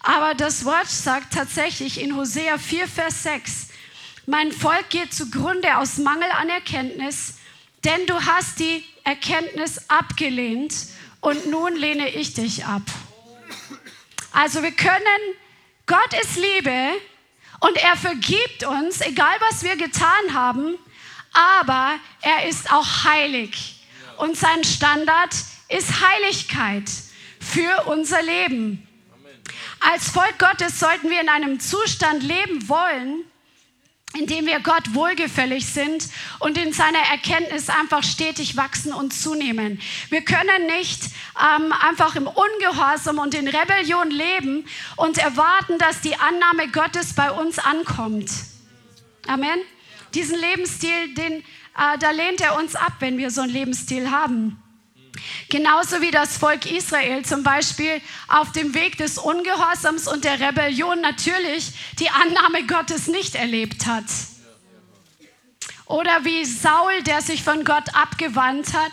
aber das Wort sagt tatsächlich in Hosea 4, Vers 6, mein Volk geht zugrunde aus Mangel an Erkenntnis, denn du hast die Erkenntnis abgelehnt und nun lehne ich dich ab. Also wir können, Gott ist Liebe, und er vergibt uns, egal was wir getan haben, aber er ist auch heilig. Und sein Standard ist Heiligkeit für unser Leben. Als Volk Gottes sollten wir in einem Zustand leben wollen, indem wir Gott wohlgefällig sind und in seiner Erkenntnis einfach stetig wachsen und zunehmen. Wir können nicht ähm, einfach im Ungehorsam und in Rebellion leben und erwarten, dass die Annahme Gottes bei uns ankommt. Amen. Diesen Lebensstil, den, äh, da lehnt er uns ab, wenn wir so einen Lebensstil haben. Genauso wie das Volk Israel zum Beispiel auf dem Weg des Ungehorsams und der Rebellion natürlich die Annahme Gottes nicht erlebt hat. Oder wie Saul, der sich von Gott abgewandt hat.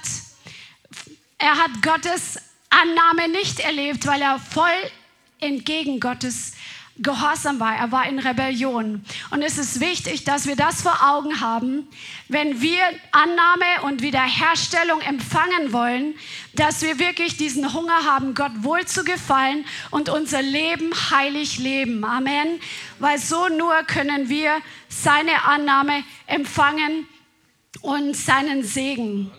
Er hat Gottes Annahme nicht erlebt, weil er voll entgegen Gottes gehorsam war, er war in Rebellion. Und es ist wichtig, dass wir das vor Augen haben, wenn wir Annahme und Wiederherstellung empfangen wollen, dass wir wirklich diesen Hunger haben, Gott wohl zu gefallen und unser Leben heilig leben. Amen. Weil so nur können wir seine Annahme empfangen und seinen Segen.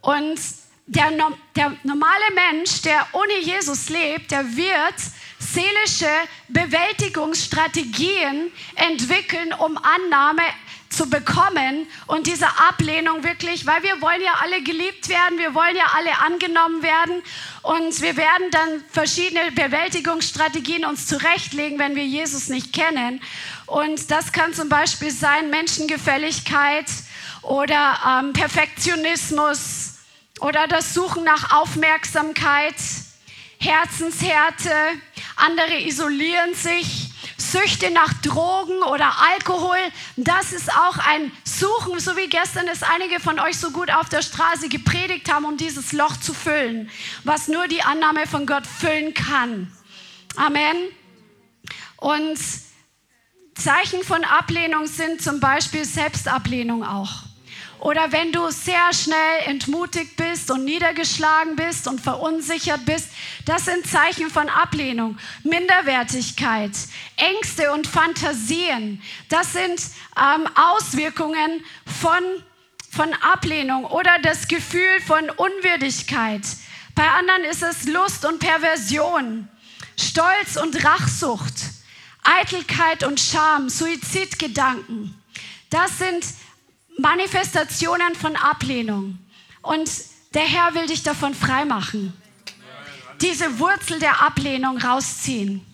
Und der, der normale Mensch, der ohne Jesus lebt, der wird seelische Bewältigungsstrategien entwickeln, um Annahme zu bekommen und diese Ablehnung wirklich, weil wir wollen ja alle geliebt werden, wir wollen ja alle angenommen werden und wir werden dann verschiedene Bewältigungsstrategien uns zurechtlegen, wenn wir Jesus nicht kennen. Und das kann zum Beispiel sein Menschengefälligkeit oder ähm, Perfektionismus oder das Suchen nach Aufmerksamkeit, Herzenshärte, andere isolieren sich. Süchte nach Drogen oder Alkohol, das ist auch ein Suchen, so wie gestern es einige von euch so gut auf der Straße gepredigt haben, um dieses Loch zu füllen, was nur die Annahme von Gott füllen kann. Amen. Und Zeichen von Ablehnung sind zum Beispiel Selbstablehnung auch. Oder wenn du sehr schnell entmutigt bist und niedergeschlagen bist und verunsichert bist, das sind Zeichen von Ablehnung. Minderwertigkeit, Ängste und Fantasien, das sind ähm, Auswirkungen von, von Ablehnung oder das Gefühl von Unwürdigkeit. Bei anderen ist es Lust und Perversion, Stolz und Rachsucht, Eitelkeit und Scham, Suizidgedanken. Das sind Manifestationen von Ablehnung. Und der Herr will dich davon freimachen. Diese Wurzel der Ablehnung rausziehen.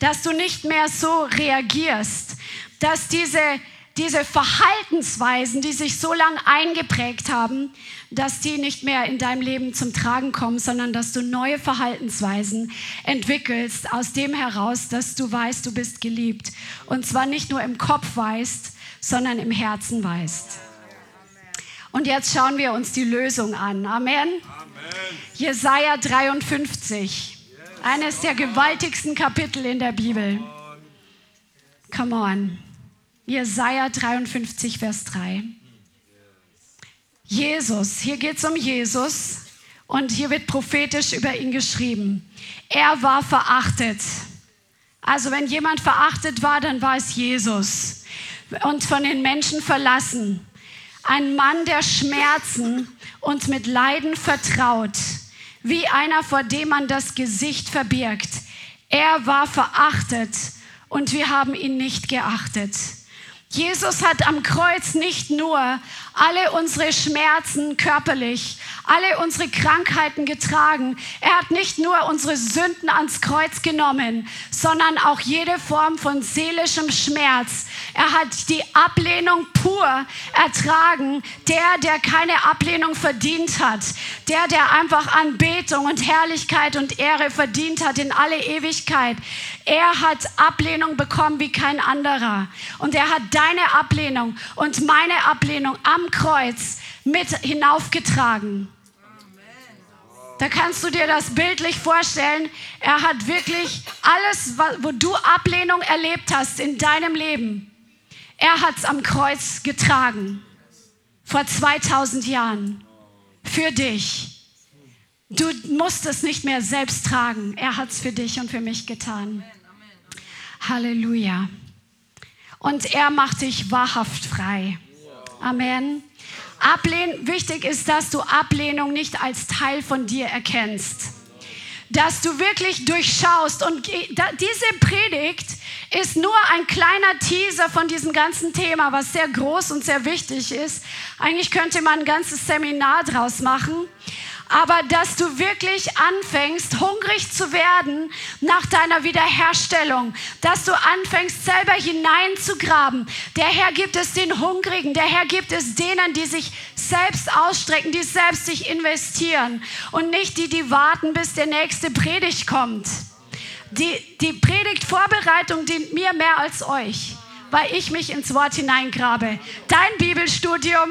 Dass du nicht mehr so reagierst. Dass diese, diese Verhaltensweisen, die sich so lange eingeprägt haben, dass die nicht mehr in deinem Leben zum Tragen kommen, sondern dass du neue Verhaltensweisen entwickelst, aus dem heraus, dass du weißt, du bist geliebt. Und zwar nicht nur im Kopf weißt, sondern im Herzen weißt. Und jetzt schauen wir uns die Lösung an. Amen. Amen. Jesaja 53. Eines der gewaltigsten Kapitel in der Bibel. Come on. Jesaja 53, Vers 3. Jesus, hier geht es um Jesus und hier wird prophetisch über ihn geschrieben. Er war verachtet. Also wenn jemand verachtet war, dann war es Jesus und von den Menschen verlassen. Ein Mann der Schmerzen und mit Leiden vertraut, wie einer, vor dem man das Gesicht verbirgt. Er war verachtet und wir haben ihn nicht geachtet. Jesus hat am Kreuz nicht nur alle unsere Schmerzen körperlich, alle unsere Krankheiten getragen. Er hat nicht nur unsere Sünden ans Kreuz genommen, sondern auch jede Form von seelischem Schmerz. Er hat die Ablehnung pur ertragen. Der, der keine Ablehnung verdient hat. Der, der einfach Anbetung und Herrlichkeit und Ehre verdient hat in alle Ewigkeit. Er hat Ablehnung bekommen wie kein anderer. Und er hat deine Ablehnung und meine Ablehnung am Kreuz mit hinaufgetragen. Da kannst du dir das bildlich vorstellen. Er hat wirklich alles, wo du Ablehnung erlebt hast in deinem Leben, er hat es am Kreuz getragen. Vor 2000 Jahren. Für dich. Du musst es nicht mehr selbst tragen. Er hat es für dich und für mich getan. Halleluja. Und er macht dich wahrhaft frei. Amen. Ablehn, wichtig ist, dass du Ablehnung nicht als Teil von dir erkennst. Dass du wirklich durchschaust. Und diese Predigt ist nur ein kleiner Teaser von diesem ganzen Thema, was sehr groß und sehr wichtig ist. Eigentlich könnte man ein ganzes Seminar draus machen aber dass du wirklich anfängst, hungrig zu werden nach deiner Wiederherstellung, dass du anfängst, selber hineinzugraben. Der Herr gibt es den Hungrigen, der Herr gibt es denen, die sich selbst ausstrecken, die selbst sich investieren und nicht die, die warten, bis der nächste Predigt kommt. Die, die Predigtvorbereitung dient mir mehr als euch, weil ich mich ins Wort hineingrabe. Dein Bibelstudium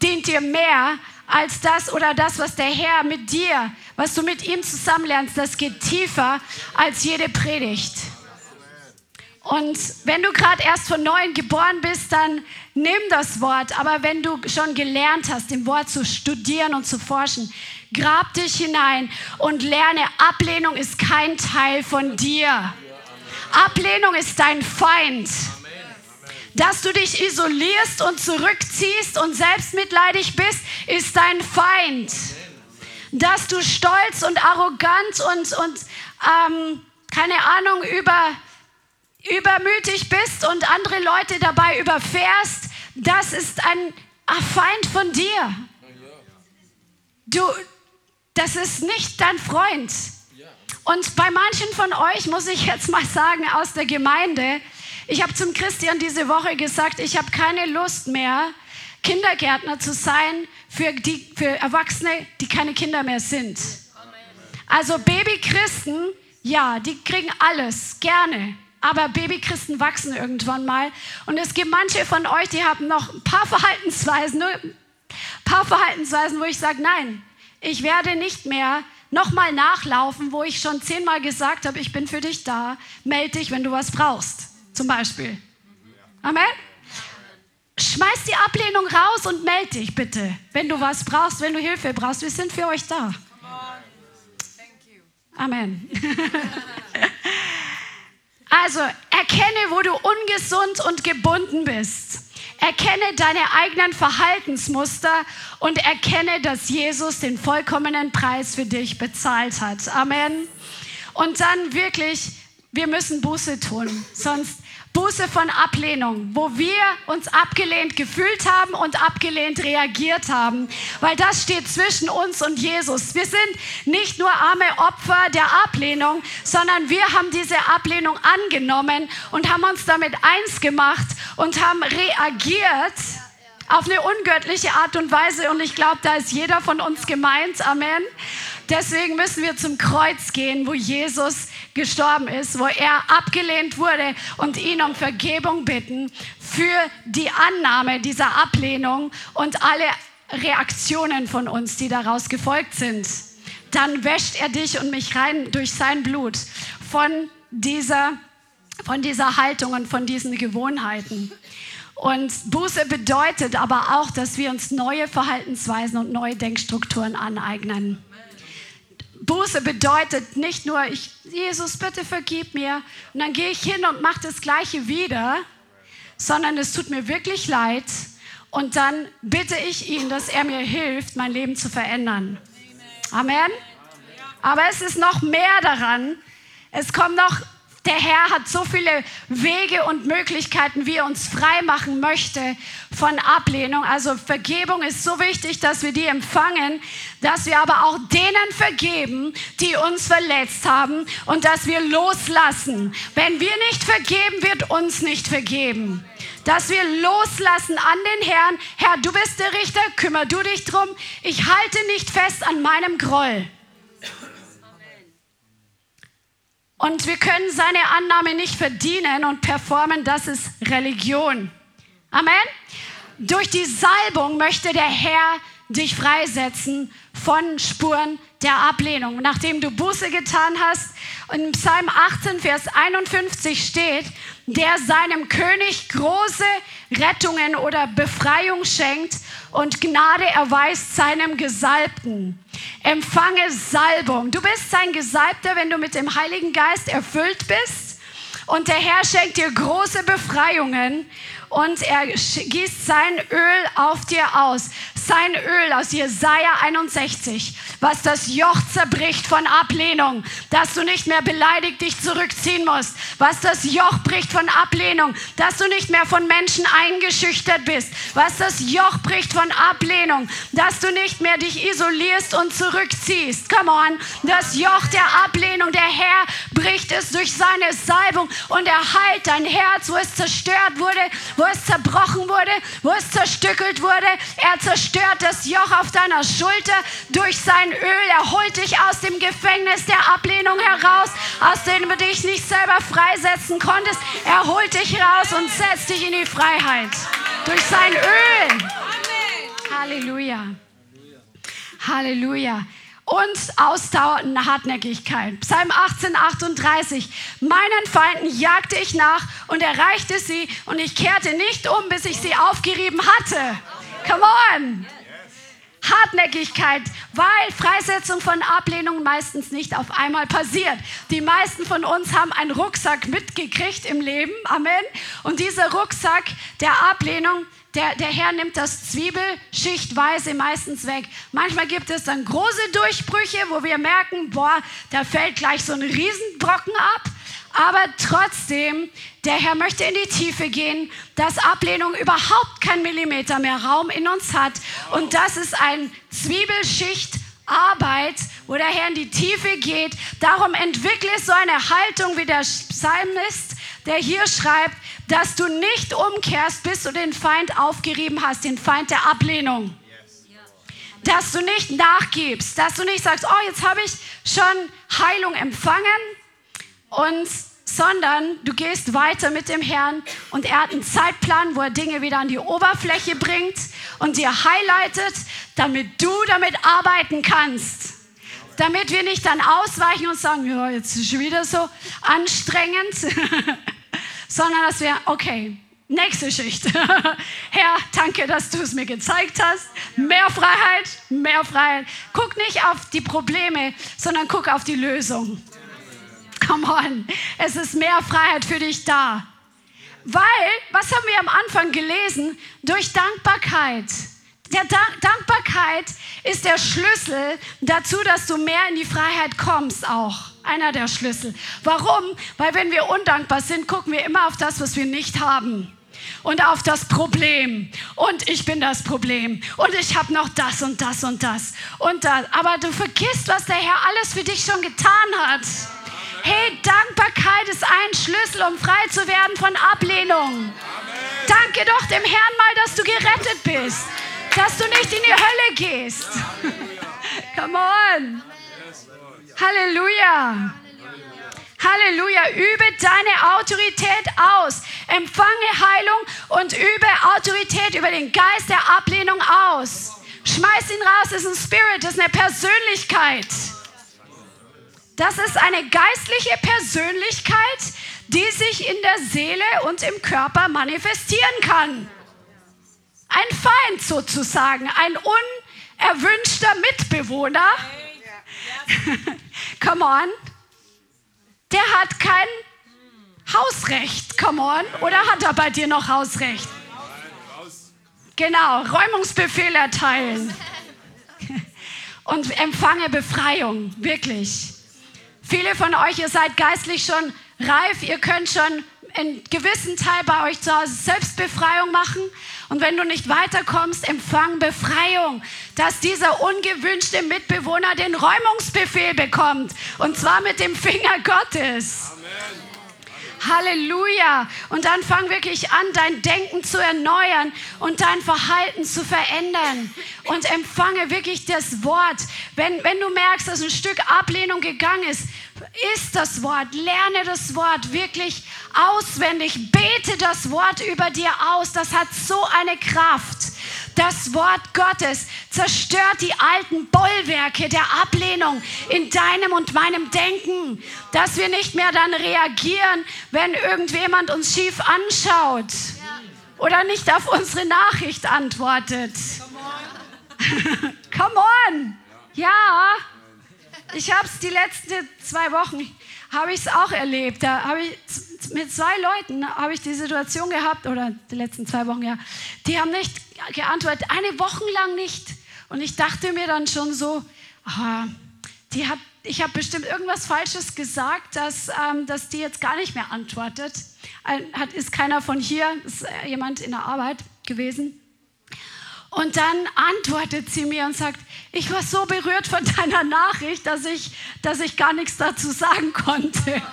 dient dir mehr als das oder das, was der Herr mit dir, was du mit ihm zusammenlernst, das geht tiefer als jede Predigt. Und wenn du gerade erst von neuem geboren bist, dann nimm das Wort. Aber wenn du schon gelernt hast, im Wort zu studieren und zu forschen, grab dich hinein und lerne, Ablehnung ist kein Teil von dir. Ablehnung ist dein Feind dass du dich isolierst und zurückziehst und selbstmitleidig bist, ist dein Feind. Dass du stolz und arrogant und, und ähm, keine Ahnung, über, übermütig bist und andere Leute dabei überfährst, das ist ein Feind von dir. Du, das ist nicht dein Freund. Und bei manchen von euch muss ich jetzt mal sagen, aus der Gemeinde, ich habe zum Christian diese Woche gesagt, ich habe keine Lust mehr, Kindergärtner zu sein für, die, für Erwachsene, die keine Kinder mehr sind. Also Babychristen Ja, die kriegen alles, gerne. Aber Babychristen wachsen irgendwann mal. Und es gibt manche von euch, die haben noch ein paar Verhaltensweisen, nur ein paar Verhaltensweisen, wo ich sage, nein, ich werde nicht mehr nochmal nachlaufen, wo ich schon zehnmal gesagt habe, ich bin für dich da, melde dich, wenn du was brauchst, zum Beispiel. Amen? Schmeiß die Ablehnung raus und melde dich bitte, wenn du was brauchst, wenn du Hilfe brauchst. Wir sind für euch da. Amen. [LAUGHS] also erkenne, wo du ungesund und gebunden bist. Erkenne deine eigenen Verhaltensmuster und erkenne, dass Jesus den vollkommenen Preis für dich bezahlt hat. Amen. Und dann wirklich, wir müssen Buße tun, sonst Buße von Ablehnung, wo wir uns abgelehnt gefühlt haben und abgelehnt reagiert haben, weil das steht zwischen uns und Jesus. Wir sind nicht nur arme Opfer der Ablehnung, sondern wir haben diese Ablehnung angenommen und haben uns damit eins gemacht und haben reagiert auf eine ungöttliche Art und Weise. Und ich glaube, da ist jeder von uns gemeint. Amen. Deswegen müssen wir zum Kreuz gehen, wo Jesus gestorben ist, wo er abgelehnt wurde und ihn um Vergebung bitten für die Annahme dieser Ablehnung und alle Reaktionen von uns, die daraus gefolgt sind. Dann wäscht er dich und mich rein durch sein Blut von dieser, von dieser Haltung und von diesen Gewohnheiten. Und Buße bedeutet aber auch, dass wir uns neue Verhaltensweisen und neue Denkstrukturen aneignen. Buße bedeutet nicht nur, ich, Jesus, bitte vergib mir und dann gehe ich hin und mache das Gleiche wieder, sondern es tut mir wirklich leid und dann bitte ich ihn, dass er mir hilft, mein Leben zu verändern. Amen. Aber es ist noch mehr daran. Es kommt noch der Herr hat so viele Wege und Möglichkeiten, wie er uns frei machen möchte von Ablehnung. Also Vergebung ist so wichtig, dass wir die empfangen, dass wir aber auch denen vergeben, die uns verletzt haben und dass wir loslassen. Wenn wir nicht vergeben, wird uns nicht vergeben. Dass wir loslassen an den Herrn. Herr, du bist der Richter, kümmer du dich drum. Ich halte nicht fest an meinem Groll. Und wir können seine Annahme nicht verdienen und performen, das ist Religion. Amen. Durch die Salbung möchte der Herr dich freisetzen von Spuren der Ablehnung. Nachdem du Buße getan hast, in Psalm 18, Vers 51 steht, der seinem König große Rettungen oder Befreiung schenkt und Gnade erweist seinem Gesalbten. Empfange Salbung. Du bist sein Gesalbter, wenn du mit dem Heiligen Geist erfüllt bist. Und der Herr schenkt dir große Befreiungen und er gießt sein Öl auf dir aus. Sein Öl aus Jesaja 61, was das Joch zerbricht von Ablehnung, dass du nicht mehr beleidigt dich zurückziehen musst, was das Joch bricht von Ablehnung, dass du nicht mehr von Menschen eingeschüchtert bist, was das Joch bricht von Ablehnung, dass du nicht mehr dich isolierst und zurückziehst. Come on, das Joch der Ablehnung, der Herr bricht es durch seine Salbung und er heilt dein Herz, wo es zerstört wurde, wo es zerbrochen wurde, wo es zerstückelt wurde. Er zerstört das Joch auf deiner Schulter durch sein Öl. Er holt dich aus dem Gefängnis der Ablehnung heraus, aus dem du dich nicht selber freisetzen konntest. Er holt dich raus und setzt dich in die Freiheit durch sein Öl. Halleluja. Halleluja und ausdauernde Hartnäckigkeit. Psalm 18, 38. Meinen Feinden jagte ich nach und erreichte sie und ich kehrte nicht um, bis ich sie aufgerieben hatte. Come on! Hartnäckigkeit, weil Freisetzung von Ablehnung meistens nicht auf einmal passiert. Die meisten von uns haben einen Rucksack mitgekriegt im Leben. Amen. Und dieser Rucksack der Ablehnung, der, der Herr nimmt das Zwiebelschichtweise meistens weg. Manchmal gibt es dann große Durchbrüche, wo wir merken, boah, da fällt gleich so ein Riesenbrocken ab. Aber trotzdem, der Herr möchte in die Tiefe gehen, dass Ablehnung überhaupt kein Millimeter mehr Raum in uns hat. Und das ist ein Zwiebelschicht Arbeit, wo der Herr in die Tiefe geht. Darum entwickle so eine Haltung wie der Psalmist, der hier schreibt, dass du nicht umkehrst, bis du den Feind aufgerieben hast, den Feind der Ablehnung. Dass du nicht nachgibst, dass du nicht sagst, oh, jetzt habe ich schon Heilung empfangen, Und sondern du gehst weiter mit dem Herrn und er hat einen Zeitplan, wo er Dinge wieder an die Oberfläche bringt und dir highlightet, damit du damit arbeiten kannst. Damit wir nicht dann ausweichen und sagen, ja, jetzt ist wieder so anstrengend, [LAUGHS] sondern dass wir, okay, nächste Schicht. [LAUGHS] Herr, danke, dass du es mir gezeigt hast. Mehr Freiheit, mehr Freiheit. Guck nicht auf die Probleme, sondern guck auf die Lösung. Come on, es ist mehr Freiheit für dich da. Weil, was haben wir am Anfang gelesen? Durch Dankbarkeit. Der Dank Dankbarkeit ist der Schlüssel dazu, dass du mehr in die Freiheit kommst auch. Einer der Schlüssel. Warum? Weil wenn wir undankbar sind, gucken wir immer auf das, was wir nicht haben. Und auf das Problem. Und ich bin das Problem. Und ich habe noch das und das und das. Und das. Aber du vergisst, was der Herr alles für dich schon getan hat. Hey, Dankbarkeit ist ein Schlüssel, um frei zu werden von Ablehnung. Danke doch dem Herrn mal, dass du gerettet bist, dass du nicht in die Hölle gehst. [LAUGHS] Come on. Halleluja. Halleluja. Übe deine Autorität aus. Empfange Heilung und übe Autorität über den Geist der Ablehnung aus. Schmeiß ihn raus. Das ist ein Spirit, das ist eine Persönlichkeit. Das ist eine geistliche Persönlichkeit, die sich in der Seele und im Körper manifestieren kann. Ein Feind sozusagen, ein unerwünschter Mitbewohner. [LAUGHS] Come on. Der hat kein Hausrecht. Come on. Oder hat er bei dir noch Hausrecht? Genau, Räumungsbefehl erteilen. [LAUGHS] Und empfange Befreiung, wirklich. Viele von euch, ihr seid geistlich schon reif, ihr könnt schon einen gewissen Teil bei euch zu Hause Selbstbefreiung machen. Und wenn du nicht weiterkommst, empfang Befreiung, dass dieser ungewünschte Mitbewohner den Räumungsbefehl bekommt. Und zwar mit dem Finger Gottes. Halleluja. Und dann fang wirklich an, dein Denken zu erneuern und dein Verhalten zu verändern. Und empfange wirklich das Wort. Wenn, wenn du merkst, dass ein Stück Ablehnung gegangen ist, ist das Wort. Lerne das Wort wirklich auswendig. Bete das Wort über dir aus. Das hat so eine Kraft. Das Wort Gottes zerstört die alten Bollwerke der Ablehnung in deinem und meinem Denken, dass wir nicht mehr dann reagieren, wenn irgendjemand uns schief anschaut oder nicht auf unsere Nachricht antwortet. [LAUGHS] Come on. Ja, ich habe es die letzten zwei Wochen habe ich es auch erlebt. Da habe ich mit zwei Leuten habe ich die Situation gehabt oder die letzten zwei Wochen ja. Die haben nicht geantwortet, eine Woche lang nicht. Und ich dachte mir dann schon so, aha, die hat, ich habe bestimmt irgendwas Falsches gesagt, dass, ähm, dass die jetzt gar nicht mehr antwortet. Hat, ist keiner von hier, ist jemand in der Arbeit gewesen. Und dann antwortet sie mir und sagt, ich war so berührt von deiner Nachricht, dass ich, dass ich gar nichts dazu sagen konnte. [LAUGHS]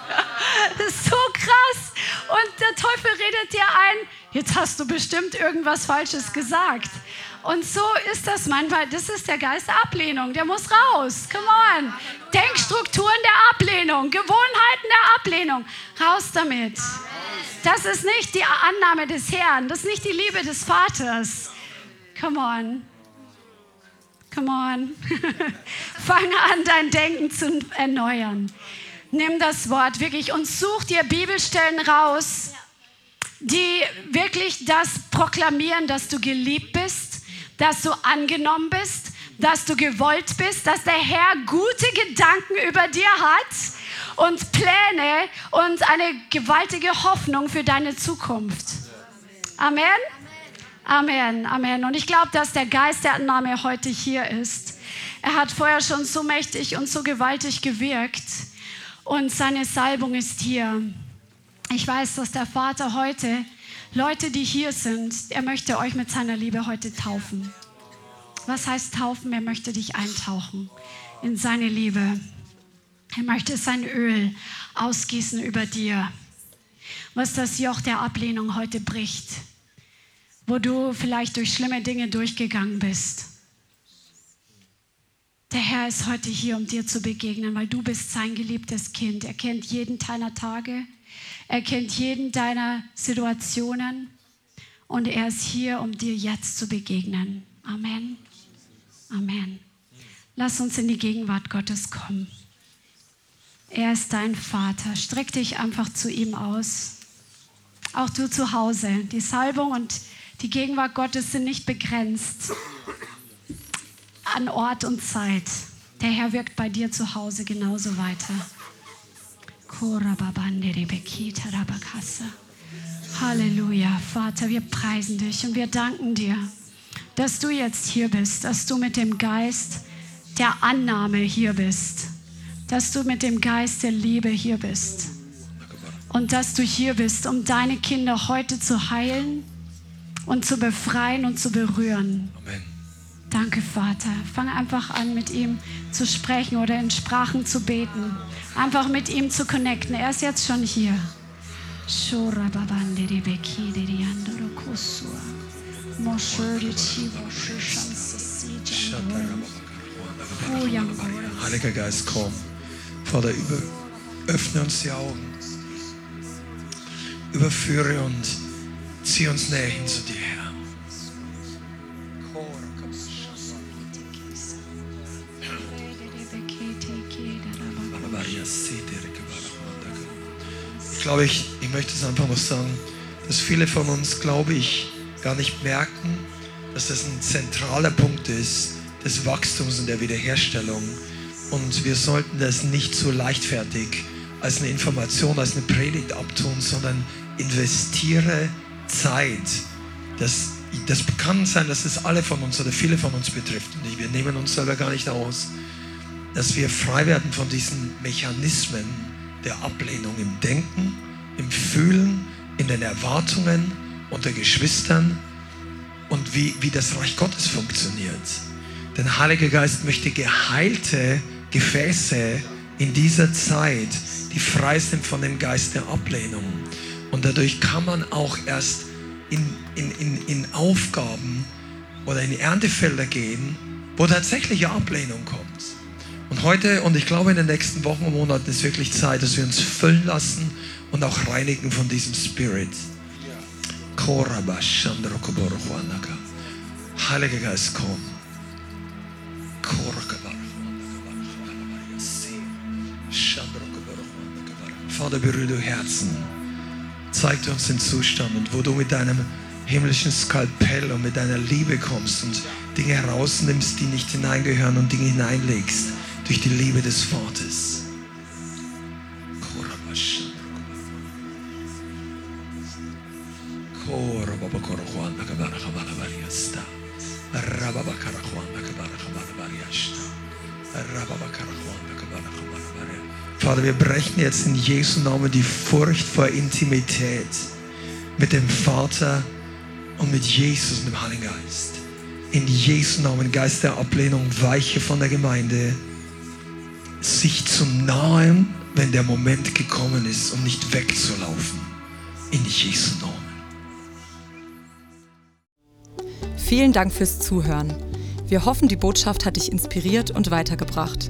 Das ist so krass. Und der Teufel redet dir ein, jetzt hast du bestimmt irgendwas Falsches gesagt. Und so ist das manchmal. Das ist der Geist der Ablehnung. Der muss raus. Come on. Denkstrukturen der Ablehnung, Gewohnheiten der Ablehnung. Raus damit. Das ist nicht die Annahme des Herrn. Das ist nicht die Liebe des Vaters. Come on. Come on. [LAUGHS] Fange an, dein Denken zu erneuern. Nimm das Wort wirklich und such dir Bibelstellen raus, die wirklich das proklamieren, dass du geliebt bist, dass du angenommen bist, dass du gewollt bist, dass der Herr gute Gedanken über dir hat und Pläne und eine gewaltige Hoffnung für deine Zukunft. Amen. Amen, Amen. Und ich glaube, dass der Geist der Annahme heute hier ist. Er hat vorher schon so mächtig und so gewaltig gewirkt und seine Salbung ist hier. Ich weiß, dass der Vater heute Leute, die hier sind, er möchte euch mit seiner Liebe heute taufen. Was heißt taufen? Er möchte dich eintauchen in seine Liebe. Er möchte sein Öl ausgießen über dir, was das Joch der Ablehnung heute bricht wo du vielleicht durch schlimme Dinge durchgegangen bist. Der Herr ist heute hier, um dir zu begegnen, weil du bist sein geliebtes Kind. Er kennt jeden deiner Tage. Er kennt jeden deiner Situationen. Und er ist hier, um dir jetzt zu begegnen. Amen. Amen. Lass uns in die Gegenwart Gottes kommen. Er ist dein Vater. Streck dich einfach zu ihm aus. Auch du zu Hause. Die Salbung und die Gegenwart Gottes sind nicht begrenzt an Ort und Zeit. Der Herr wirkt bei dir zu Hause genauso weiter. Halleluja, Vater, wir preisen dich und wir danken dir, dass du jetzt hier bist, dass du mit dem Geist der Annahme hier bist, dass du mit dem Geist der Liebe hier bist und dass du hier bist, um deine Kinder heute zu heilen und zu befreien und zu berühren. Amen. Danke, Vater. Fang einfach an, mit ihm zu sprechen oder in Sprachen zu beten. Einfach mit ihm zu connecten. Er ist jetzt schon hier. Heiliger Geist, komm. Vater, über, öffne uns die Augen. Überführe und zieh uns näher hin zu dir, Herr. Ich glaube, ich, ich möchte es einfach mal sagen, dass viele von uns, glaube ich, gar nicht merken, dass das ein zentraler Punkt ist des Wachstums und der Wiederherstellung. Und wir sollten das nicht so leichtfertig als eine Information, als eine Predigt abtun, sondern investiere Zeit. Das, das kann sein, dass es alle von uns oder viele von uns betrifft. Und wir nehmen uns selber gar nicht aus dass wir frei werden von diesen Mechanismen der Ablehnung im Denken, im Fühlen, in den Erwartungen unter Geschwistern und wie, wie das Reich Gottes funktioniert. Denn Heiliger Geist möchte geheilte Gefäße in dieser Zeit, die frei sind von dem Geist der Ablehnung. Und dadurch kann man auch erst in, in, in, in Aufgaben oder in Erntefelder gehen, wo tatsächliche Ablehnung kommt. Und heute und ich glaube in den nächsten Wochen und Monaten ist wirklich Zeit, dass wir uns füllen lassen und auch reinigen von diesem Spirit. Heiliger Geist, komm. Vater, berühre du Herzen. Zeig dir uns den Zustand und wo du mit deinem himmlischen Skalpell und mit deiner Liebe kommst und Dinge herausnimmst, die nicht hineingehören und Dinge hineinlegst durch die Liebe des Vaters. Vater, wir brechen jetzt in Jesu Namen die Furcht vor Intimität mit dem Vater und mit Jesus und dem Heiligen Geist. In Jesu Namen, Geist der Ablehnung, weiche von der Gemeinde sich zu nahen, wenn der Moment gekommen ist, um nicht wegzulaufen. In Jesu Namen. Vielen Dank fürs Zuhören. Wir hoffen, die Botschaft hat dich inspiriert und weitergebracht.